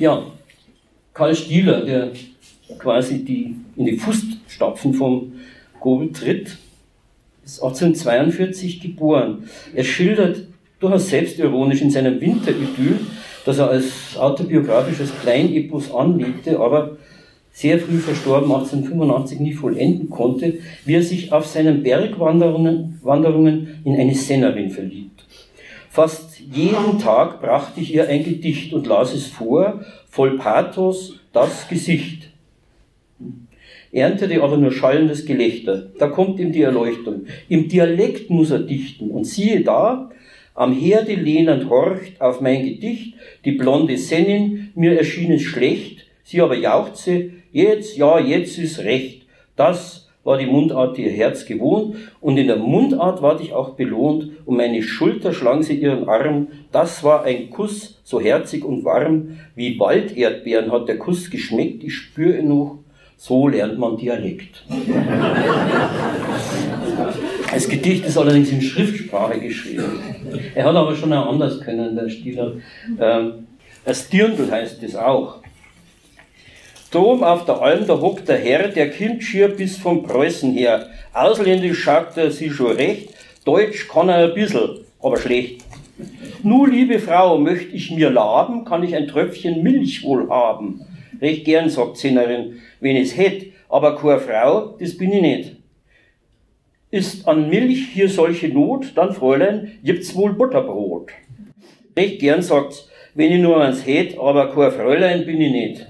Ja, Karl Stieler, der quasi die, in die Fußstapfen vom Kobel tritt, ist 1842 geboren. Er schildert durchaus selbstironisch in seinem Winteridyll, das er als autobiografisches Kleinepos anlegte, aber sehr früh verstorben, 1885 nie vollenden konnte, wie er sich auf seinen Bergwanderungen Wanderungen in eine Sennerin verliebt. Fast jeden Tag brachte ich ihr ein Gedicht und las es vor, voll Pathos, das Gesicht. Erntete aber nur schallendes Gelächter. Da kommt ihm die Erleuchtung. Im Dialekt muss er dichten. Und siehe da, am Herde lehnend horcht auf mein Gedicht die blonde Sennin, mir erschien es schlecht, sie aber jauchze, jetzt, ja, jetzt ist recht. Das war die Mundart, die ihr Herz gewohnt, und in der Mundart ward ich auch belohnt, um meine Schulter schlang sie ihren Arm, das war ein Kuss, so herzig und warm, wie Walderdbeeren hat der Kuss geschmeckt, ich spüre noch, so lernt man Dialekt. Das Gedicht ist allerdings in Schriftsprache geschrieben. Er hat aber schon auch anders können, der Stieler. Ähm, das Dirndl heißt es auch. Drum auf der Alm, da hockt der Herr, der kommt schier bis vom Preußen her. Ausländisch schaut er sie schon recht, Deutsch kann er ein bisschen, aber schlecht. Nu, liebe Frau, möcht ich mir laben, kann ich ein Tröpfchen Milch wohl haben. Recht gern, sagt Zinnerin, wenn ich's hätt, aber keine Frau, das bin ich nicht. Ist an Milch hier solche Not, dann Fräulein, gibt's wohl Butterbrot. Recht gern sagt's, wenn ich nur eins hätt, aber kein Fräulein bin ich nicht.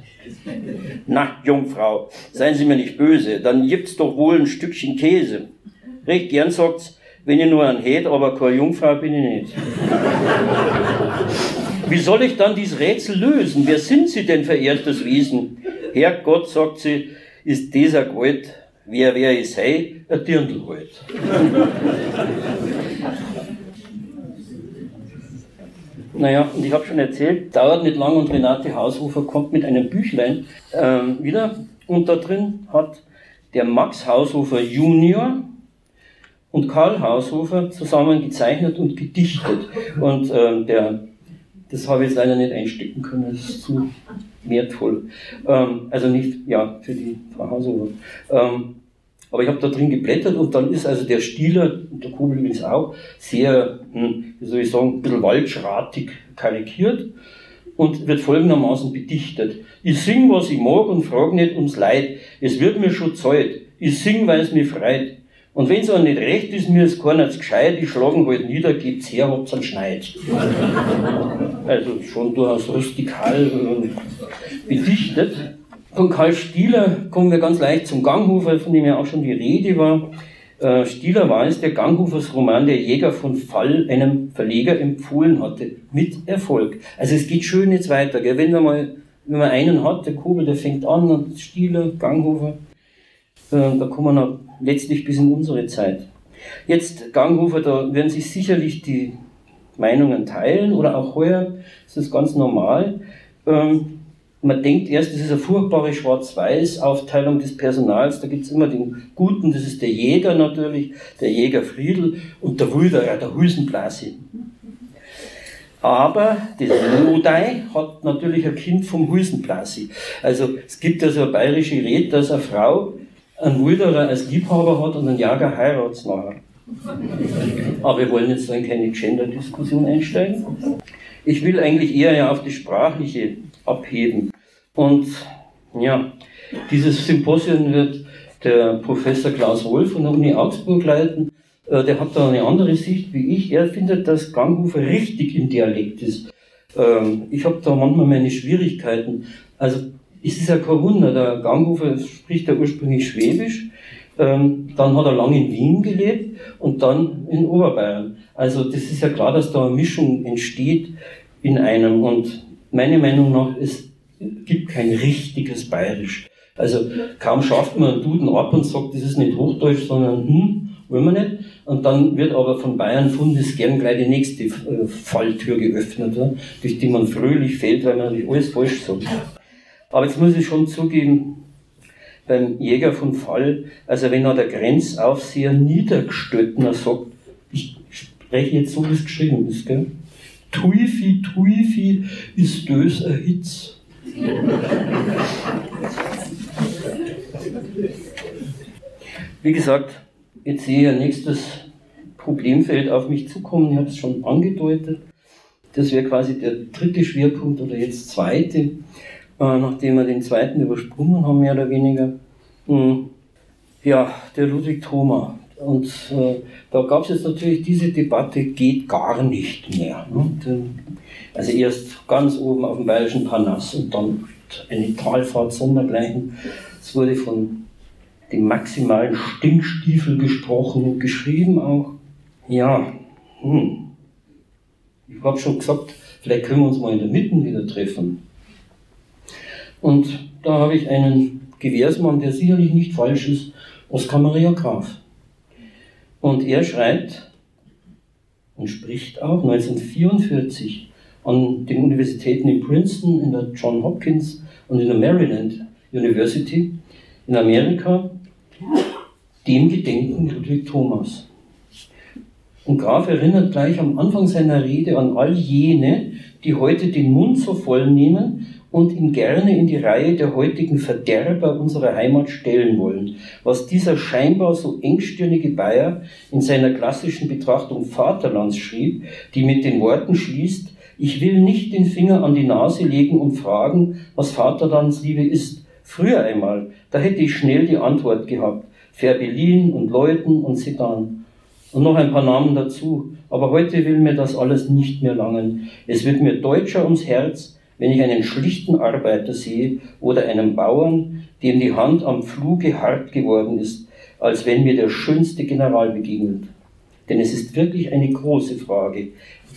Na, Jungfrau, seien Sie mir nicht böse, dann gibt's doch wohl ein Stückchen Käse. Recht gern sagt's, wenn ich nur ein hätt, aber keine Jungfrau bin ich nicht. Wie soll ich dann dieses Rätsel lösen? Wer sind Sie denn, verehrtes Wesen? Herrgott, sagt sie, ist dieser Gold, wer wer ich sei, ein Dirndl halt. Naja, und ich habe schon erzählt, dauert nicht lang und Renate Haushofer kommt mit einem Büchlein ähm, wieder und da drin hat der Max Haushofer Junior und Karl Haushofer zusammen gezeichnet und gedichtet. Und ähm, der, das habe ich jetzt leider nicht einstecken können, das ist zu wertvoll. Ähm, also nicht, ja, für die Frau Haushofer. Ähm, aber ich habe da drin geblättert und dann ist also der Stieler, und der Kugel übrigens auch, sehr, hm, wie soll ich sagen, ein bisschen waldschratig karikiert und wird folgendermaßen bedichtet. Ich sing, was ich mag und frag nicht ums Leid. Es wird mir schon Zeit. Ich sing, weil es mich freit. Und wenn's auch nicht recht ist, mir ist keiner zu gescheit, ich schlagen halt nieder, gebt's her, habt's einen Schneid. Also schon durchaus rustikal äh, bedichtet. Von Karl Stieler kommen wir ganz leicht zum Ganghofer, von dem ja auch schon die Rede war. Äh, Stieler war es, der Ganghofers Roman Der Jäger von Fall einem Verleger empfohlen hatte. Mit Erfolg. Also es geht schön jetzt weiter. Gell? Wenn man mal, wenn man einen hat, der Kobel, der fängt an, und Stieler, Ganghofer, da kommen wir letztlich bis in unsere Zeit. Jetzt Ganghofer, da werden sich sicherlich die Meinungen teilen oder auch heuer ist das ganz normal. Ähm, man denkt erst, das ist eine furchtbare Schwarz-Weiß-Aufteilung des Personals. Da gibt es immer den Guten, das ist der Jäger natürlich, der Jäger Friedel und der Wilderer, der Hülsenblase. Aber das Lodei hat natürlich ein Kind vom Hülsenblase. Also es gibt ja so eine bayerische Rede, dass eine Frau einen Wilderer als Liebhaber hat und einen Jager heiratet nachher. Aber wir wollen jetzt in keine Gender-Diskussion einsteigen. Ich will eigentlich eher ja auf die sprachliche abheben. Und ja, dieses Symposium wird der Professor Klaus Wolf von der Uni Augsburg leiten. Äh, der hat da eine andere Sicht wie ich. Er findet, dass Ganghofer richtig im Dialekt ist. Ähm, ich habe da manchmal meine Schwierigkeiten. Also es ist ja kein Wunder, der Ganghofer spricht ja ursprünglich Schwäbisch, ähm, dann hat er lange in Wien gelebt und dann in Oberbayern. Also das ist ja klar, dass da eine Mischung entsteht in einem und meiner Meinung nach, es gibt kein richtiges Bayerisch. Also kaum schafft man einen Duden ab und sagt, das ist nicht Hochdeutsch, sondern hm, wollen wir nicht. Und dann wird aber von Bayern Fundes gern gleich die nächste äh, Falltür geöffnet, durch die man fröhlich fällt, weil man natürlich alles falsch sagt. Aber jetzt muss ich schon zugeben, beim Jäger von Fall, also wenn er der Grenzaufseher Niedergestöttner sagt, ich spreche jetzt so, wie es geschrieben ist, gell? Tuifi, Tuifi ist dös a Hitz. Wie gesagt, jetzt sehe ich ein nächstes Problemfeld auf mich zukommen. Ich habe es schon angedeutet. Das wäre quasi der dritte Schwerpunkt oder jetzt zweite, nachdem wir den zweiten übersprungen haben, mehr oder weniger. Hm. Ja, der Ludwig Thoma. Und äh, da gab es jetzt natürlich diese Debatte, geht gar nicht mehr. Ne? Also erst ganz oben auf dem Bayerischen Parnass und dann eine Talfahrt sondergleichen. Es wurde von dem maximalen Stinkstiefel gesprochen und geschrieben auch. Ja, hm. ich habe schon gesagt, vielleicht können wir uns mal in der Mitte wieder treffen. Und da habe ich einen Gewehrsmann, der sicherlich nicht falsch ist, Oskar Maria Graf. Und er schreibt und spricht auch 1944 an den Universitäten in Princeton, in der John Hopkins und in der Maryland University in Amerika dem Gedenken Ludwig Thomas. Und Graf erinnert gleich am Anfang seiner Rede an all jene, die heute den Mund so voll nehmen und ihn gerne in die Reihe der heutigen Verderber unserer Heimat stellen wollen, was dieser scheinbar so engstirnige Bayer in seiner klassischen Betrachtung Vaterlands schrieb, die mit den Worten schließt, ich will nicht den Finger an die Nase legen und fragen, was Vaterlandsliebe ist. Früher einmal, da hätte ich schnell die Antwort gehabt. Ferbelin und Leuten und Sedan. Und noch ein paar Namen dazu. Aber heute will mir das alles nicht mehr langen. Es wird mir deutscher ums Herz, wenn ich einen schlichten Arbeiter sehe oder einen Bauern, dem die Hand am Fluge hart geworden ist, als wenn mir der schönste General begegnet. Denn es ist wirklich eine große Frage,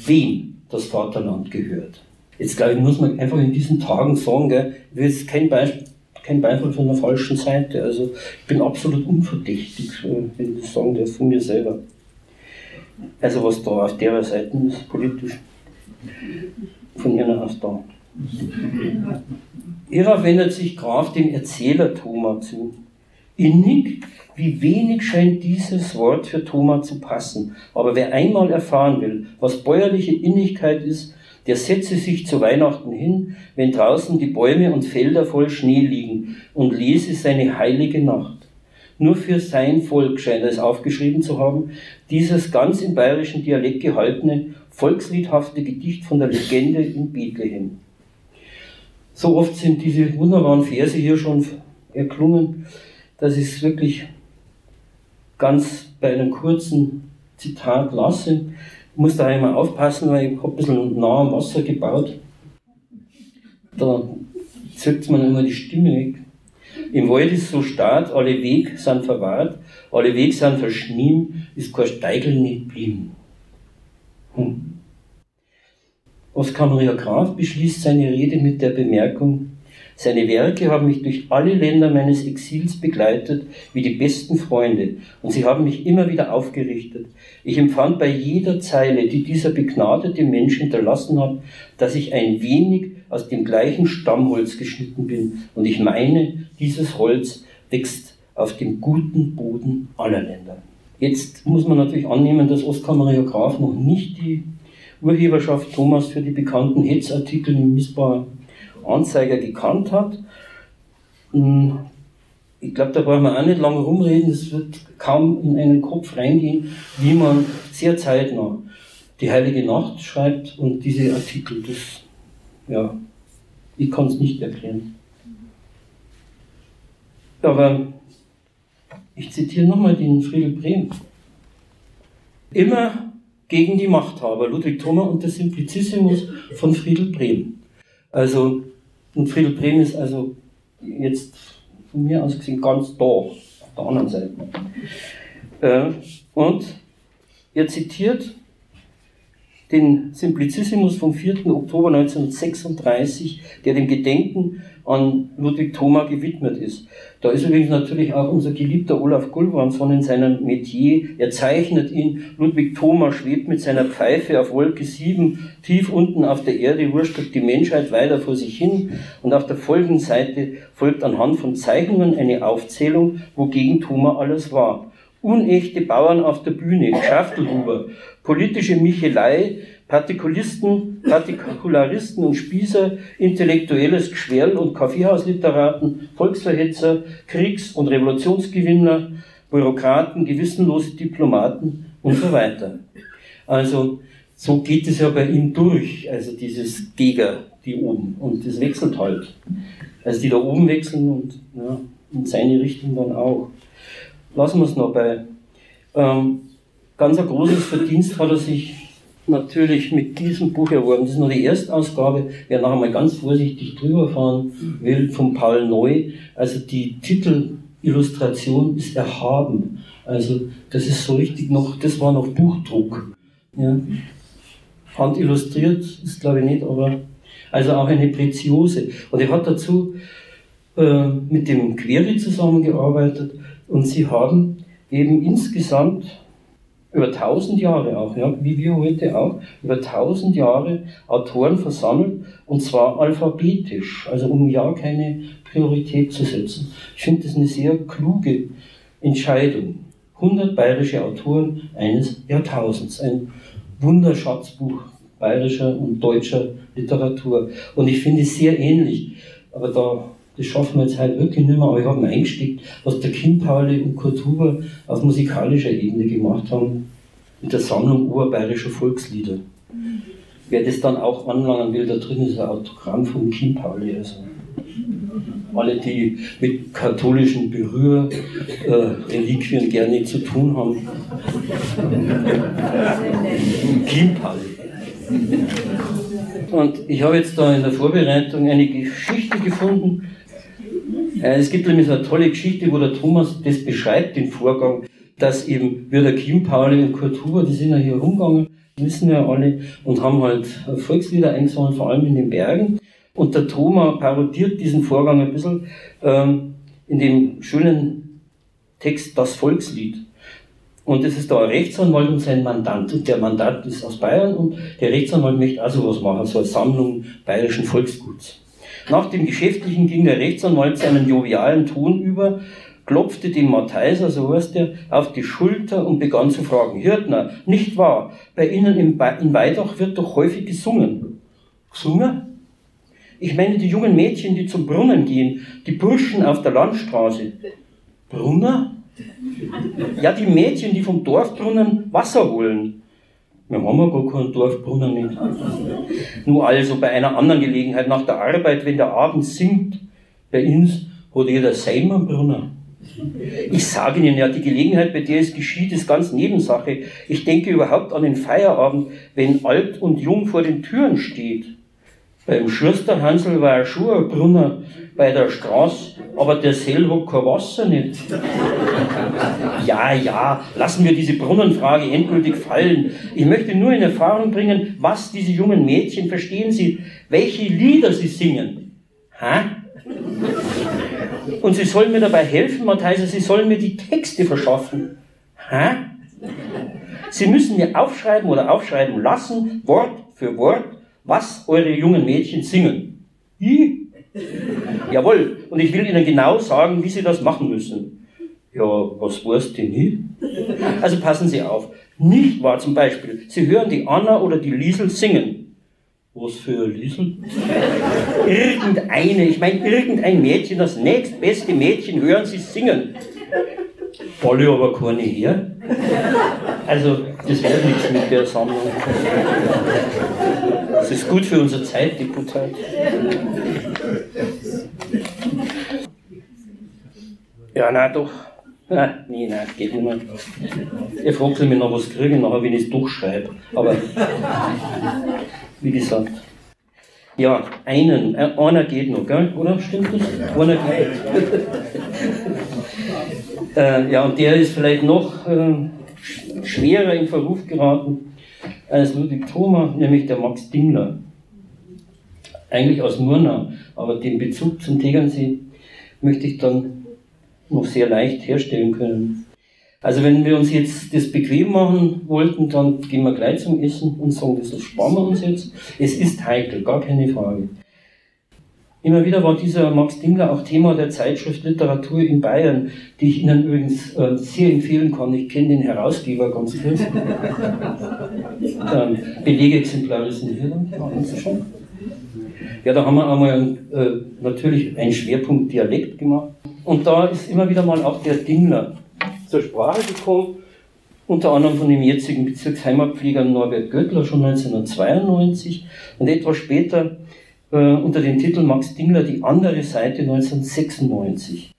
wem das Vaterland gehört. Jetzt glaube ich, muss man einfach in diesen Tagen sagen, gell, ich will jetzt kein Beispiel kein Beifall von der falschen Seite. Also ich bin absolut unverdächtig, wenn ich sagen darf, von mir selber. Also was da auf der Seite ist, politisch. Von hier nach da. Hierauf wendet sich Graf dem Erzähler Thomas zu. Innig, wie wenig scheint dieses Wort für Thomas zu passen. Aber wer einmal erfahren will, was bäuerliche Innigkeit ist, der setze sich zu Weihnachten hin, wenn draußen die Bäume und Felder voll Schnee liegen, und lese seine heilige Nacht. Nur für sein Volk scheint es aufgeschrieben zu haben, dieses ganz im bayerischen Dialekt gehaltene, volksliedhafte Gedicht von der Legende in Bethlehem. So oft sind diese wunderbaren Verse hier schon erklungen, dass ich es wirklich ganz bei einem kurzen Zitat lasse. Ich muss da einmal aufpassen, weil ich habe ein bisschen nah am Wasser gebaut. Da zückt man immer die Stimme weg. Im Wald ist so stark, alle Weg sind verwahrt, alle Weg sind verschnien, ist kein Steigel nicht blieben. Hm. Oskar Maria Graf beschließt seine Rede mit der Bemerkung, seine Werke haben mich durch alle Länder meines Exils begleitet wie die besten Freunde und sie haben mich immer wieder aufgerichtet. Ich empfand bei jeder Zeile, die dieser begnadete Mensch hinterlassen hat, dass ich ein wenig aus dem gleichen Stammholz geschnitten bin und ich meine, dieses Holz wächst auf dem guten Boden aller Länder. Jetzt muss man natürlich annehmen, dass Oskar Maria Graf noch nicht die Urheberschaft Thomas für die bekannten Hetzartikel im Missbauer Anzeiger gekannt hat. Hm, ich glaube, da brauchen wir auch nicht lange rumreden, es wird kaum in einen Kopf reingehen, wie man sehr zeitnah die Heilige Nacht schreibt und diese Artikel. Das, ja, ich kann es nicht erklären. Aber ich zitiere nochmal den Friedel Brehm. Immer gegen die Machthaber, Ludwig Thoma und der Simplicissimus von Friedel Brehm. Also und Friedel Brehm ist also jetzt von mir aus gesehen ganz da, auf der anderen Seite. Äh, und er zitiert den Simplicissimus vom 4. Oktober 1936, der dem Gedenken an Ludwig Thoma gewidmet ist. Da ist übrigens natürlich auch unser geliebter Olaf Gulbrandsson in seinem Metier. Er zeichnet ihn. Ludwig Thoma schwebt mit seiner Pfeife auf Wolke 7 tief unten auf der Erde, wurstelt die Menschheit weiter vor sich hin. Und auf der folgenden Seite folgt anhand von Zeichnungen eine Aufzählung, wogegen Thoma alles war. Unechte Bauern auf der Bühne, Schaftelhuber, politische Michelei, Partikulisten, Partikularisten und Spießer, intellektuelles Geschwerl und Kaffeehausliteraten, Volksverhetzer, Kriegs- und Revolutionsgewinner, Bürokraten, gewissenlose Diplomaten und so weiter. Also so geht es ja bei ihm durch, also dieses Geger, die oben. Und das wechselt halt. Also die da oben wechseln und ja, in seine Richtung dann auch. Lassen wir es noch bei. Ähm, ganz ein großes Verdienst hat er sich natürlich mit diesem Buch erworben. Das ist nur die Erstausgabe. Wer nachher mal ganz vorsichtig drüber fahren will, von Paul Neu. Also die Titelillustration ist erhaben. Also das ist so richtig noch, das war noch Buchdruck. Ja. Hand illustriert ist glaube ich nicht, aber also auch eine Preziose. Und er hat dazu äh, mit dem Query zusammengearbeitet und sie haben eben insgesamt über tausend Jahre auch, ja, wie wir heute auch, über tausend Jahre Autoren versammelt und zwar alphabetisch, also um ja keine Priorität zu setzen. Ich finde das eine sehr kluge Entscheidung. 100 bayerische Autoren eines Jahrtausends. Ein Wunderschatzbuch bayerischer und deutscher Literatur. Und ich finde es sehr ähnlich. Aber da, das schaffen wir jetzt halt wirklich nicht mehr. Aber ich habe mir eingesteckt, was der Kim Pauli und Kurt Huber auf musikalischer Ebene gemacht haben mit der Sammlung urbayerischer Volkslieder. Wer das dann auch anlangen will, da drin ist ein Autogramm von Kim Pauli. Also alle, die mit katholischen Berührreliquien äh, gerne zu tun haben. Kim. Und ich habe jetzt da in der Vorbereitung eine Geschichte gefunden. Äh, es gibt nämlich so eine tolle Geschichte, wo der Thomas das beschreibt, den Vorgang, dass eben wie der Kim Pauli und Kurt Huber, die sind ja hier rumgegangen, wissen wir ja alle, und haben halt Volkslieder eingesungen, vor allem in den Bergen. Und der Thoma parodiert diesen Vorgang ein bisschen ähm, in dem schönen Text Das Volkslied. Und es ist da ein Rechtsanwalt und sein Mandant. Und der Mandant ist aus Bayern und der Rechtsanwalt möchte also was machen, so eine Sammlung bayerischen Volksguts. Nach dem Geschäftlichen ging der Rechtsanwalt seinen jovialen Ton über, klopfte dem Matheiser, so heißt der, auf die Schulter und begann zu fragen, Hirtner, nicht wahr, bei Ihnen in Weidach wird doch häufig gesungen. Gesungen? Ich meine die jungen Mädchen, die zum Brunnen gehen, die Burschen auf der Landstraße. Brunner? Ja, die Mädchen, die vom Dorfbrunnen Wasser holen. Wir haben ja gar keinen Dorfbrunnen nicht. Nur also bei einer anderen Gelegenheit nach der Arbeit, wenn der Abend singt, bei uns hat jeder seinen Brunnen. Ich sage Ihnen ja, die Gelegenheit, bei der es geschieht, ist ganz Nebensache. Ich denke überhaupt an den Feierabend, wenn alt und jung vor den Türen steht. Beim Schusterhansel war er schon ein Brunner bei der Straße, aber der Seel hat kein Wasser nicht. Ja, ja, lassen wir diese Brunnenfrage endgültig fallen. Ich möchte nur in Erfahrung bringen, was diese jungen Mädchen verstehen sie, welche Lieder sie singen. Ha? Und sie sollen mir dabei helfen, Matthias, sie sollen mir die Texte verschaffen. Ha? Sie müssen mir aufschreiben oder aufschreiben lassen, Wort für Wort, was eure jungen Mädchen singen. Ich? Jawohl, und ich will Ihnen genau sagen, wie Sie das machen müssen. Ja, was weißt denn ich? Also passen Sie auf. Nicht wahr zum Beispiel, Sie hören die Anna oder die Liesel singen. Was für Liesel? Irgendeine, ich meine irgendein Mädchen, das nächstbeste Mädchen hören Sie singen. Alle aber keine her. Also, das wäre nichts mit der Sammlung. Das ist gut für unser Zeitdeputat. Ja, na doch. Nee, nein, geht nicht mehr. Ihr fragt mich noch was kriegen, nachher, wenn ich es durchschreibe. Aber, wie gesagt. Ja, einen, äh, einer geht noch, gell? oder? Stimmt das? Einer geht. äh, ja, und der ist vielleicht noch äh, schwerer in Verruf geraten als Ludwig Thoma, nämlich der Max Dingler. Eigentlich aus Murnau, aber den Bezug zum Tegernsee möchte ich dann noch sehr leicht herstellen können. Also wenn wir uns jetzt das bequem machen wollten, dann gehen wir gleich zum Essen und sagen, das sparen wir uns jetzt. Es ist heikel, gar keine Frage. Immer wieder war dieser Max Dingler auch Thema der Zeitschrift Literatur in Bayern, die ich Ihnen übrigens äh, sehr empfehlen kann. Ich kenne den Herausgeber ganz kurz. ähm, Belegexemplare sind hier dann, schon. Ja, da haben wir einmal äh, natürlich einen Schwerpunkt Dialekt gemacht. Und da ist immer wieder mal auch der Dingler zur Sprache gekommen, unter anderem von dem jetzigen Bezirksheimatpfleger Norbert Göttler schon 1992 und etwas später unter dem Titel Max Dingler die andere Seite 1996.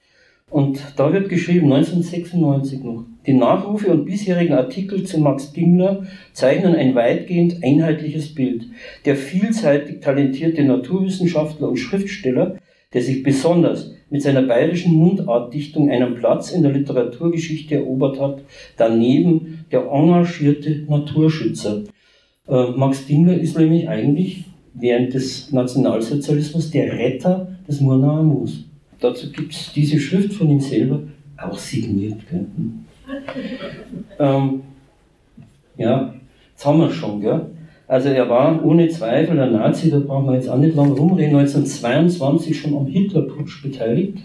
Und da wird geschrieben, 1996 noch, die Nachrufe und bisherigen Artikel zu Max Dingler zeichnen ein weitgehend einheitliches Bild. Der vielseitig talentierte Naturwissenschaftler und Schriftsteller, der sich besonders mit seiner bayerischen Mundartdichtung einen Platz in der Literaturgeschichte erobert hat, daneben der engagierte Naturschützer. Äh, Max Dingler ist nämlich eigentlich während des Nationalsozialismus der Retter des Murnauer Moos. Dazu gibt es diese Schrift von ihm selber, auch signiert. Ähm, ja, jetzt haben wir schon. Gell? Also er war ohne Zweifel ein Nazi, da brauchen wir jetzt auch nicht lange rumreden, 1922 schon am Hitlerputsch beteiligt.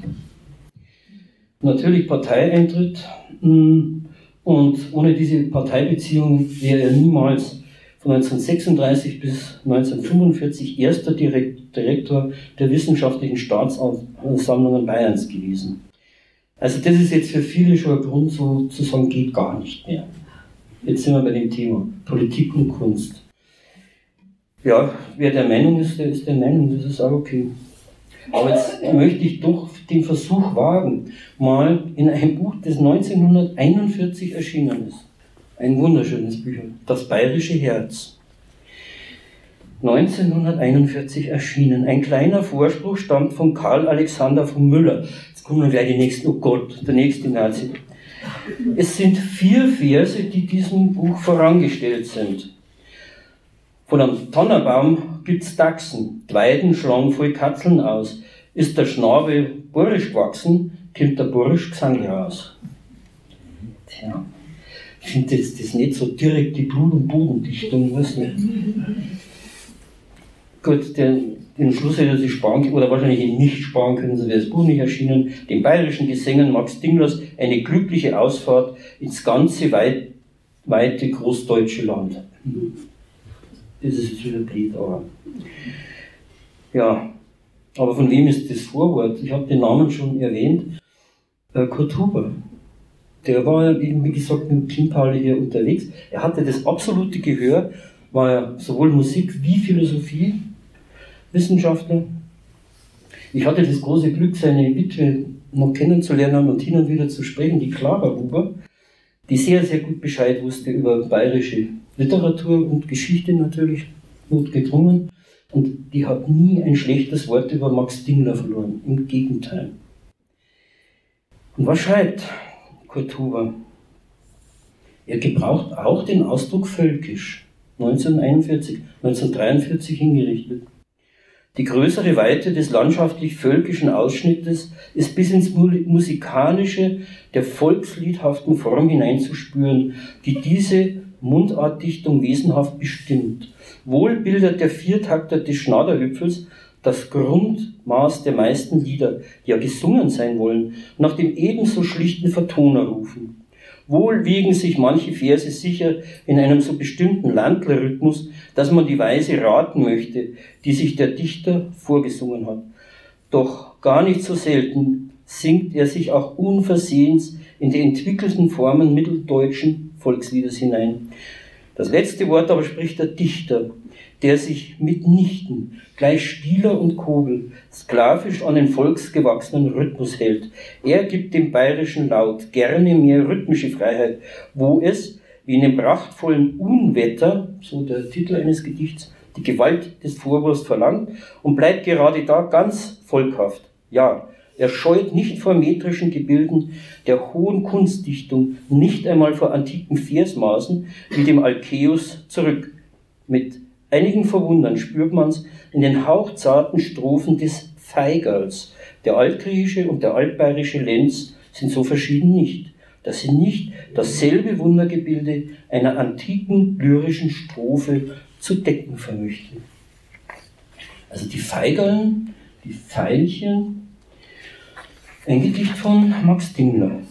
Natürlich Parteieintritt, hm, Und ohne diese Parteibeziehung wäre er niemals von 1936 bis 1945 erster Direktor der wissenschaftlichen Staatsansammlungen Bayerns gewesen. Also das ist jetzt für viele schon ein Grund, so zu sagen, geht gar nicht mehr. Jetzt sind wir bei dem Thema Politik und Kunst. Ja, wer der Meinung ist, der ist der Meinung, das ist auch okay. Aber jetzt möchte ich doch den Versuch wagen, mal in ein Buch, das 1941 erschienen ist. Ein wunderschönes Buch, Das Bayerische Herz. 1941 erschienen. Ein kleiner Vorspruch stammt von Karl Alexander von Müller. Jetzt kommen gleich die nächsten, oh Gott, der nächste Nazi. Es sind vier Verse, die diesem Buch vorangestellt sind. Von einem Tannenbaum gibt's Dachsen, Weiden schlagen voll Katzeln aus. Ist der Schnabel burisch gewachsen, kommt der Bursch Gesang raus. Tja, ich finde jetzt das nicht so direkt die Blut- und Bodendichtung, weiß nicht. Gut, den, den Schluss hätte sie sparen oder wahrscheinlich nicht sparen können, so wäre das Buch nicht erschienen. Den bayerischen Gesängen Max Dinglers eine glückliche Ausfahrt ins ganze weit, weite großdeutsche Land das ist jetzt wieder blöd, aber. Ja, aber von wem ist das Vorwort? Ich habe den Namen schon erwähnt. Äh, Kurt Huber. Der war wie gesagt, mit Kim Pauli hier unterwegs. Er hatte das absolute Gehör, war ja sowohl Musik wie Philosophie, Wissenschaftler. Ich hatte das große Glück, seine Witwe noch kennenzulernen und hin und wieder zu sprechen, die Clara Huber, die sehr, sehr gut Bescheid wusste über bayerische Literatur und Geschichte natürlich notgedrungen. Und die hat nie ein schlechtes Wort über Max Dingler verloren. Im Gegenteil. Und was schreibt Kurt Huber? Er gebraucht auch den Ausdruck völkisch. 1941, 1943 hingerichtet. Die größere Weite des landschaftlich-völkischen Ausschnittes ist bis ins Musikalische der volksliedhaften Form hineinzuspüren, die diese Mundartdichtung wesenhaft bestimmt. Wohl bildet der Viertakter des Schnaderhüpfels das Grundmaß der meisten Lieder, die ja gesungen sein wollen, nach dem ebenso schlichten Vertoner rufen. Wohl wiegen sich manche Verse sicher in einem so bestimmten Landlerrhythmus, dass man die Weise raten möchte, die sich der Dichter vorgesungen hat. Doch gar nicht so selten singt er sich auch unversehens in die entwickelten Formen mitteldeutschen Volksliedes hinein. Das letzte Wort aber spricht der Dichter, der sich mitnichten gleich Stieler und Kogel sklavisch an den volksgewachsenen Rhythmus hält. Er gibt dem bayerischen Laut gerne mehr rhythmische Freiheit, wo es, wie in dem prachtvollen Unwetter, so der Titel eines Gedichts, die Gewalt des Vorwurfs verlangt und bleibt gerade da ganz volkhaft. Ja, er scheut nicht vor metrischen Gebilden der hohen Kunstdichtung, nicht einmal vor antiken Versmaßen wie dem Alkeus zurück. Mit einigen Verwundern spürt man's in den hauchzarten Strophen des Feigerls. Der altgriechische und der altbayerische Lenz sind so verschieden nicht, dass sie nicht dasselbe Wundergebilde einer antiken lyrischen Strophe zu decken vermöchten. Also die Feigerln, die Veilchen, ein Gedicht von Max Dingler.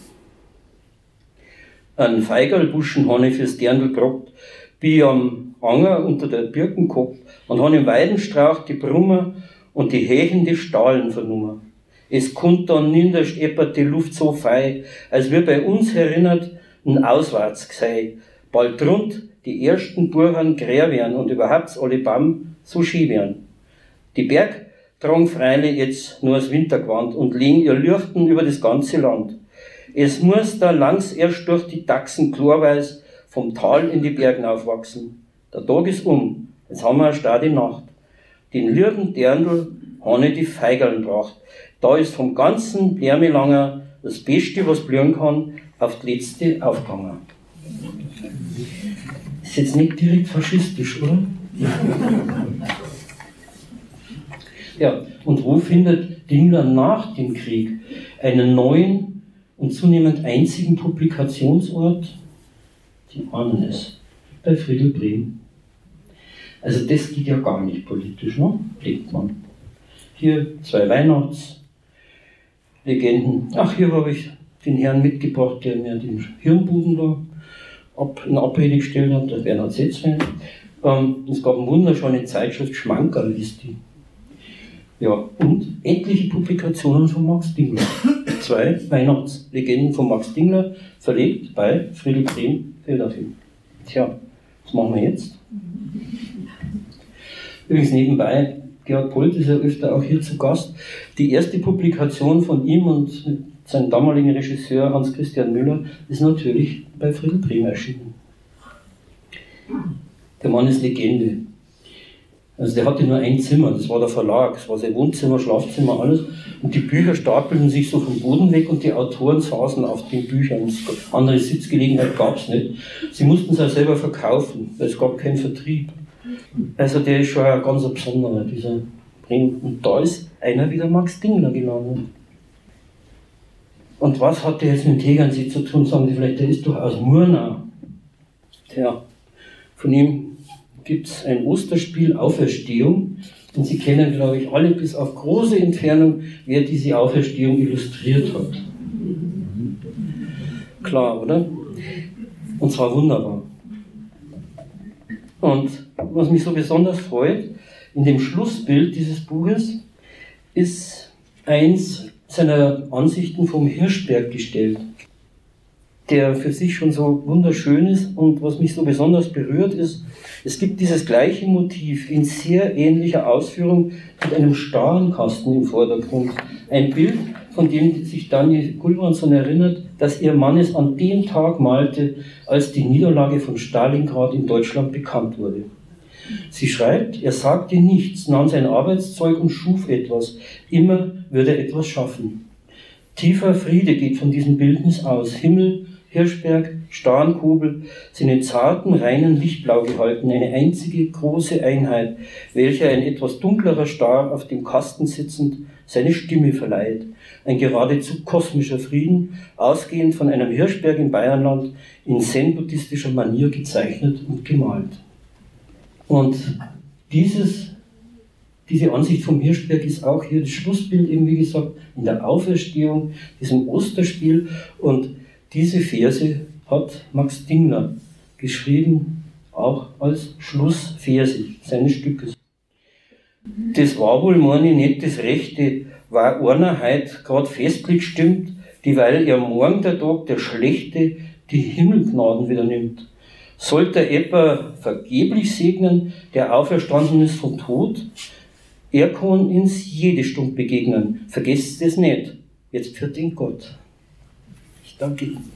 Ein Feigerlbuschen ich fürs Dirndl gebracht, wie am Anger unter der Birkenkopf und habe im Weidenstrauch die Brummer und die hechende Stahlen vernommen. Es kommt dann ninderst eppert die Luft so fei, als wir bei uns erinnert ein Auswärts gsei. Bald rund die ersten Burhan grär werden und überhaupt alle Baum so ski werden. Die Berg tragen freilich jetzt nur das Wintergewand und legen ihr Lüchten über das ganze Land. Es muss da langs erst durch die Dachsen klarweis vom Tal in die Bergen aufwachsen. Der Tag ist um, jetzt haben wir eine starke Nacht. Den lieben Dirndl habe die Feigeln gebracht. Da ist vom ganzen Lärmelanger das Beste, was blühen kann, auf die letzte aufgegangen. Ist jetzt nicht direkt faschistisch, oder? Ja, und wo findet Dingler nach dem Krieg einen neuen und zunehmend einzigen Publikationsort? Die ahnen es, bei Friedel Brehm. Also das geht ja gar nicht politisch, ne? Legt man. Hier zwei Weihnachtslegenden. Ach, hier habe ich den Herrn mitgebracht, der mir den Hirnbuben da ab, in Abrede gestellt hat, der Bernhard Setzwein. Ähm, es gab eine wunderschöne Zeitschrift, Schmankerl ist die. Ja, und etliche Publikationen von Max Dingler. Zwei Weihnachtslegenden von Max Dingler, verlegt bei Friedel Brehm, Felderfilm. Tja, was machen wir jetzt? Übrigens nebenbei, Georg Polt ist ja öfter auch hier zu Gast. Die erste Publikation von ihm und seinem damaligen Regisseur Hans-Christian Müller ist natürlich bei Friedel Brehm erschienen. Der Mann ist Legende. Also der hatte nur ein Zimmer, das war der Verlag, das war sein Wohnzimmer, Schlafzimmer, alles. Und die Bücher stapelten sich so vom Boden weg und die Autoren saßen auf den Büchern. Andere Sitzgelegenheit gab es nicht. Sie mussten es auch selber verkaufen, weil es gab keinen Vertrieb. Also der ist schon ein ganz besonderer, dieser Bremen. Und da ist einer wieder Max Dingler gelandet. Und was hat der jetzt mit Tegernsee zu tun? Sagen Sie vielleicht, der ist doch aus Murnau. Tja, von ihm gibt es ein Osterspiel Auferstehung. Und Sie kennen, glaube ich, alle bis auf große Entfernung, wer diese Auferstehung illustriert hat. Klar, oder? Und zwar wunderbar. Und was mich so besonders freut, in dem Schlussbild dieses Buches ist eins seiner Ansichten vom Hirschberg gestellt der für sich schon so wunderschön ist. Und was mich so besonders berührt ist, es gibt dieses gleiche Motiv in sehr ähnlicher Ausführung mit einem Starrenkasten im Vordergrund. Ein Bild, von dem sich Daniel Gulwanson erinnert, dass ihr Mann es an dem Tag malte, als die Niederlage von Stalingrad in Deutschland bekannt wurde. Sie schreibt, er sagte nichts, nahm sein Arbeitszeug und schuf etwas. Immer würde er etwas schaffen. Tiefer Friede geht von diesem Bildnis aus. Himmel, Hirschberg, Starnkugel sind in zarten, reinen Lichtblau gehalten, eine einzige große Einheit, welcher ein etwas dunklerer Star auf dem Kasten sitzend seine Stimme verleiht. Ein geradezu kosmischer Frieden, ausgehend von einem Hirschberg im Bayernland, in zen-buddhistischer Manier gezeichnet und gemalt. Und dieses, diese Ansicht vom Hirschberg ist auch hier das Schlussbild, eben wie gesagt, in der Auferstehung, diesem Osterspiel und diese Verse hat Max Dingler geschrieben, auch als Schlussverse seines Stückes. Das war wohl, meine ich, nicht das Rechte, war einer heute gerade festlich stimmt, dieweil er morgen der Tag der Schlechte die Himmelgnaden wieder nimmt. Sollte etwa vergeblich segnen, der auferstanden ist vom Tod, er kann uns jede Stunde begegnen. Vergesst es nicht. Jetzt für den Gott. Danke Ihnen.